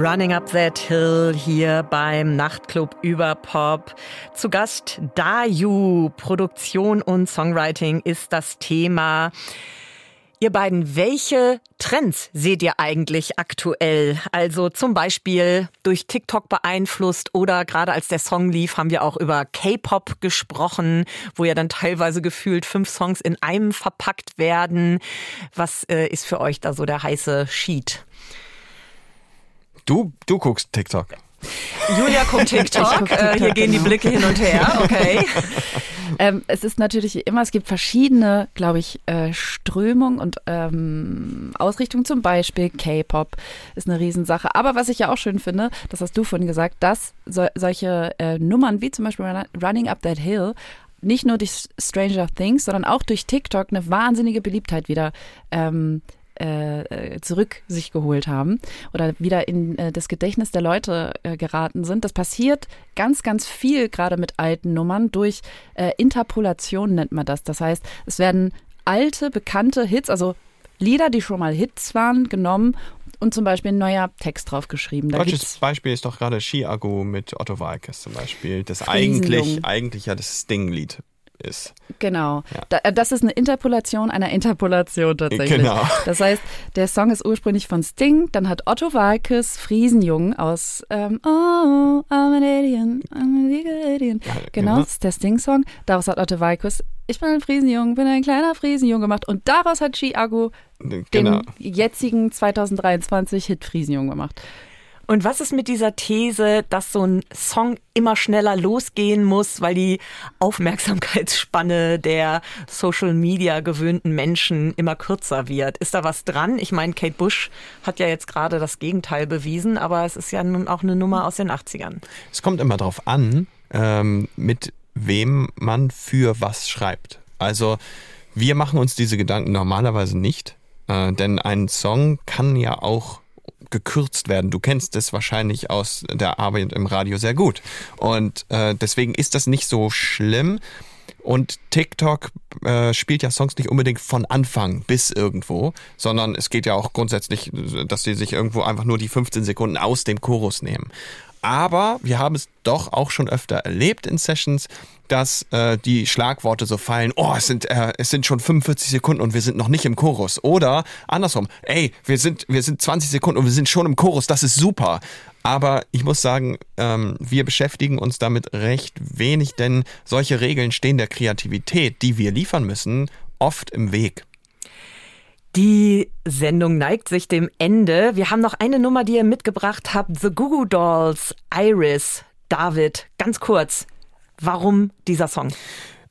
Running Up That Hill hier beim Nachtclub über Pop. Zu Gast Dayu. Produktion und Songwriting ist das Thema. Ihr beiden, welche Trends seht ihr eigentlich aktuell? Also zum Beispiel durch TikTok beeinflusst oder gerade als der Song lief, haben wir auch über K-Pop gesprochen, wo ja dann teilweise gefühlt fünf Songs in einem verpackt werden. Was äh, ist für euch da so der heiße Sheet? Du, du guckst TikTok. Julia guckt TikTok. Guck äh, hier TikTok, gehen die. Blicke hin und her. Okay. Ähm, es ist natürlich immer, es gibt verschiedene, glaube ich, äh, Strömungen und ähm, Ausrichtungen. Zum Beispiel K-Pop ist eine Riesensache. Aber was ich ja auch schön finde, das hast du vorhin gesagt, dass so, solche äh, Nummern wie zum Beispiel Run- Running Up That Hill nicht nur durch Stranger Things, sondern auch durch TikTok eine wahnsinnige Beliebtheit wieder ähm, äh, äh, zurück sich geholt haben oder wieder in äh, das Gedächtnis der Leute äh, geraten sind. Das passiert ganz, ganz viel gerade mit alten Nummern durch äh, Interpolation nennt man das. Das heißt, es werden alte, bekannte Hits, also Lieder, die schon mal Hits waren, genommen und zum Beispiel ein neuer Text draufgeschrieben. Da Deutsches Beispiel ist doch gerade Ski-Agu mit Otto Walkes zum Beispiel, das eigentlich, eigentlich ja das Sting-Lied ist. Genau. Ja. Äh, das ist eine Interpolation einer Interpolation tatsächlich. Genau. Das heißt, der Song ist ursprünglich von Sting, dann hat Otto Walkes Friesenjung aus ähm, Oh, I'm an Alien, I'm a legal Alien. genau, genau. das ist der Sting-Song. Daraus hat Otto Walkes Ich bin ein Friesenjung, bin ein kleiner Friesenjung gemacht. Und daraus hat Chiago den Genau. jetzigen 2023 Hit Friesenjung gemacht. Und was ist mit dieser These, dass so ein Song immer schneller losgehen muss, weil die Aufmerksamkeitsspanne der Social Media gewöhnten Menschen immer kürzer wird? Ist da was dran? Ich meine, Kate Bush hat ja jetzt gerade das Gegenteil bewiesen, aber es ist ja nun auch eine Nummer aus den 80ern. Es kommt immer darauf an, ähm, mit wem man für was schreibt. Also wir machen uns diese Gedanken normalerweise nicht, äh, denn ein Song kann ja auch gekürzt werden. Du kennst es wahrscheinlich aus der Arbeit im Radio sehr gut. Und äh, deswegen ist das nicht so schlimm. Und TikTok äh, spielt ja Songs nicht unbedingt von Anfang bis irgendwo, sondern es geht ja auch grundsätzlich, dass sie sich irgendwo einfach nur die 15 Sekunden aus dem Chorus nehmen. Aber wir haben es doch auch schon öfter erlebt in Sessions, dass äh, die Schlagworte so fallen, oh, es sind, äh, es sind schon 45 Sekunden und wir sind noch nicht im Chorus. Oder andersrum, ey, wir sind, wir sind 20 Sekunden und wir sind schon im Chorus, das ist super. Aber ich muss sagen, ähm, wir beschäftigen uns damit recht wenig, denn solche Regeln stehen der Kreativität, die wir liefern müssen, oft im Weg. Die Sendung neigt sich dem Ende. Wir haben noch eine Nummer, die ihr mitgebracht habt. The Goo Goo Dolls, Iris, David. Ganz kurz. Warum dieser Song?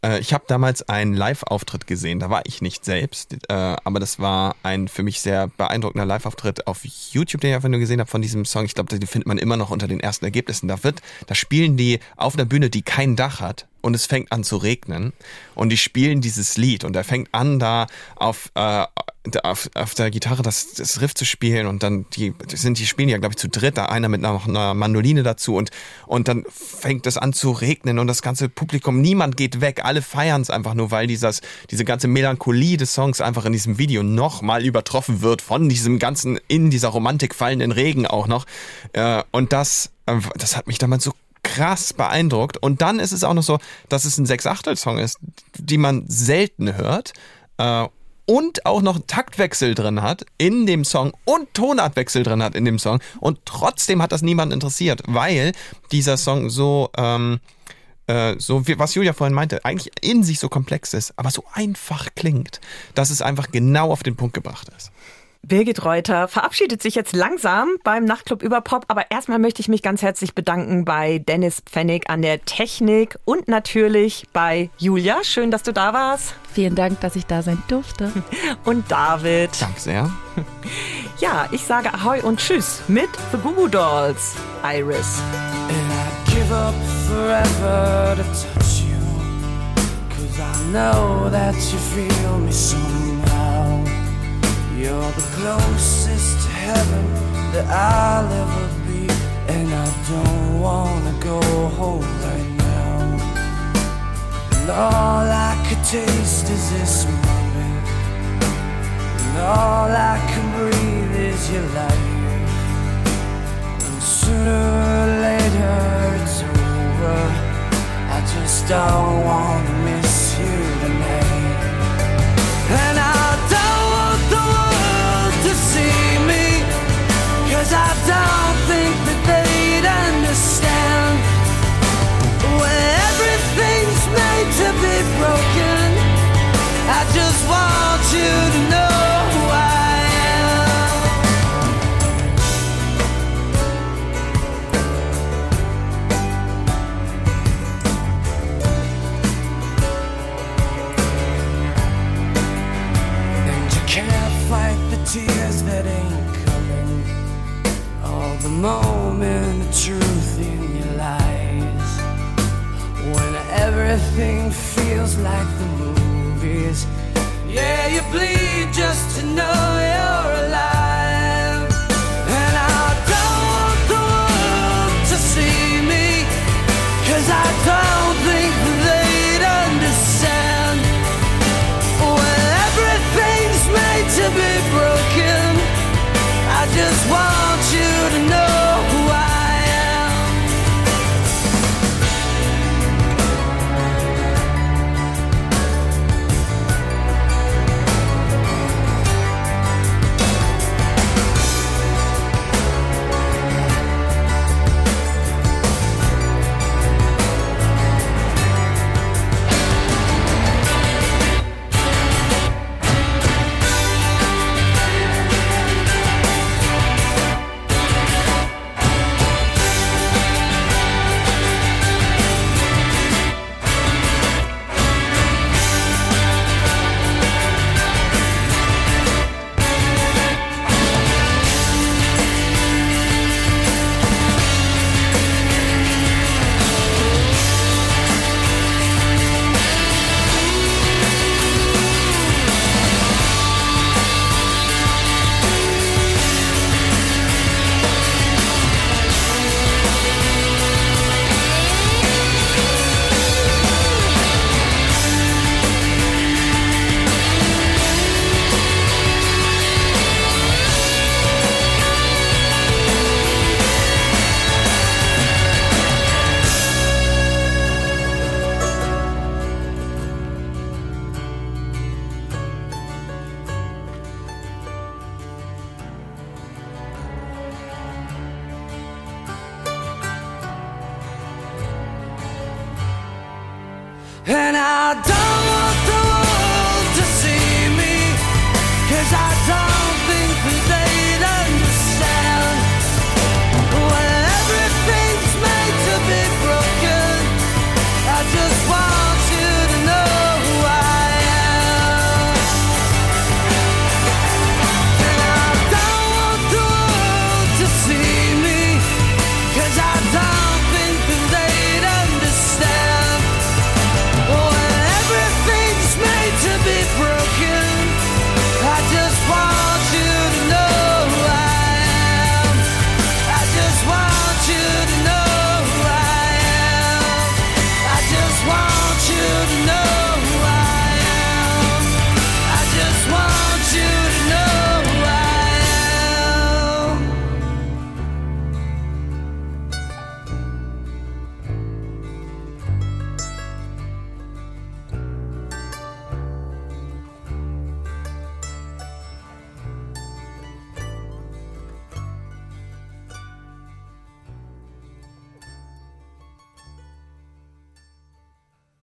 Äh, Ich habe damals einen Live-Auftritt gesehen, da war ich nicht selbst, äh, aber das war ein für mich sehr beeindruckender Live-Auftritt auf YouTube, den ich einfach nur gesehen habe von diesem Song. Ich glaube, den findet man immer noch unter den ersten Ergebnissen. Da wird, da spielen die auf einer Bühne, die kein Dach hat und es fängt an zu regnen und die spielen dieses Lied und er fängt an da auf äh, auf, auf der Gitarre das, das Riff zu spielen und dann die sind die spielen ja glaube ich zu dritt da einer mit einer, einer Mandoline dazu und und dann fängt es an zu regnen und das ganze Publikum niemand geht weg alle feiern es einfach nur weil dieses diese ganze Melancholie des Songs einfach in diesem Video noch mal übertroffen wird von diesem ganzen in dieser Romantik fallenden Regen auch noch äh, und das äh, das hat mich damals so krass beeindruckt. Und dann ist es auch noch so, dass es ein Sechs-Achtel-Song ist, die man selten hört. Und auch noch Taktwechsel drin hat in dem Song und Tonartwechsel drin hat in dem Song. Und trotzdem hat das niemand interessiert, weil dieser Song so, ähm, äh, so wie, was Julia vorhin meinte, eigentlich in sich so komplex ist, aber so einfach klingt, dass es einfach genau auf den Punkt gebracht ist. Birgit Reuter verabschiedet sich jetzt langsam beim Nachtclub über Pop, aber erstmal möchte ich mich ganz herzlich bedanken bei Dennis Pfennig an der Technik und natürlich bei Julia. Schön, dass du da warst. Vielen Dank, dass ich da sein durfte. Und David. Danke sehr. Ja, ich sage Ahoi und Tschüss mit The Goo Goo Dolls, Iris. And I'd give up forever to touch you. Cause I know that you feel me somehow. You're the closest to heaven that I'll ever be, and I don't wanna go home right now. And all I could taste is this moment, and all I can breathe is your light. And sooner or later it's over. I just don't wanna miss.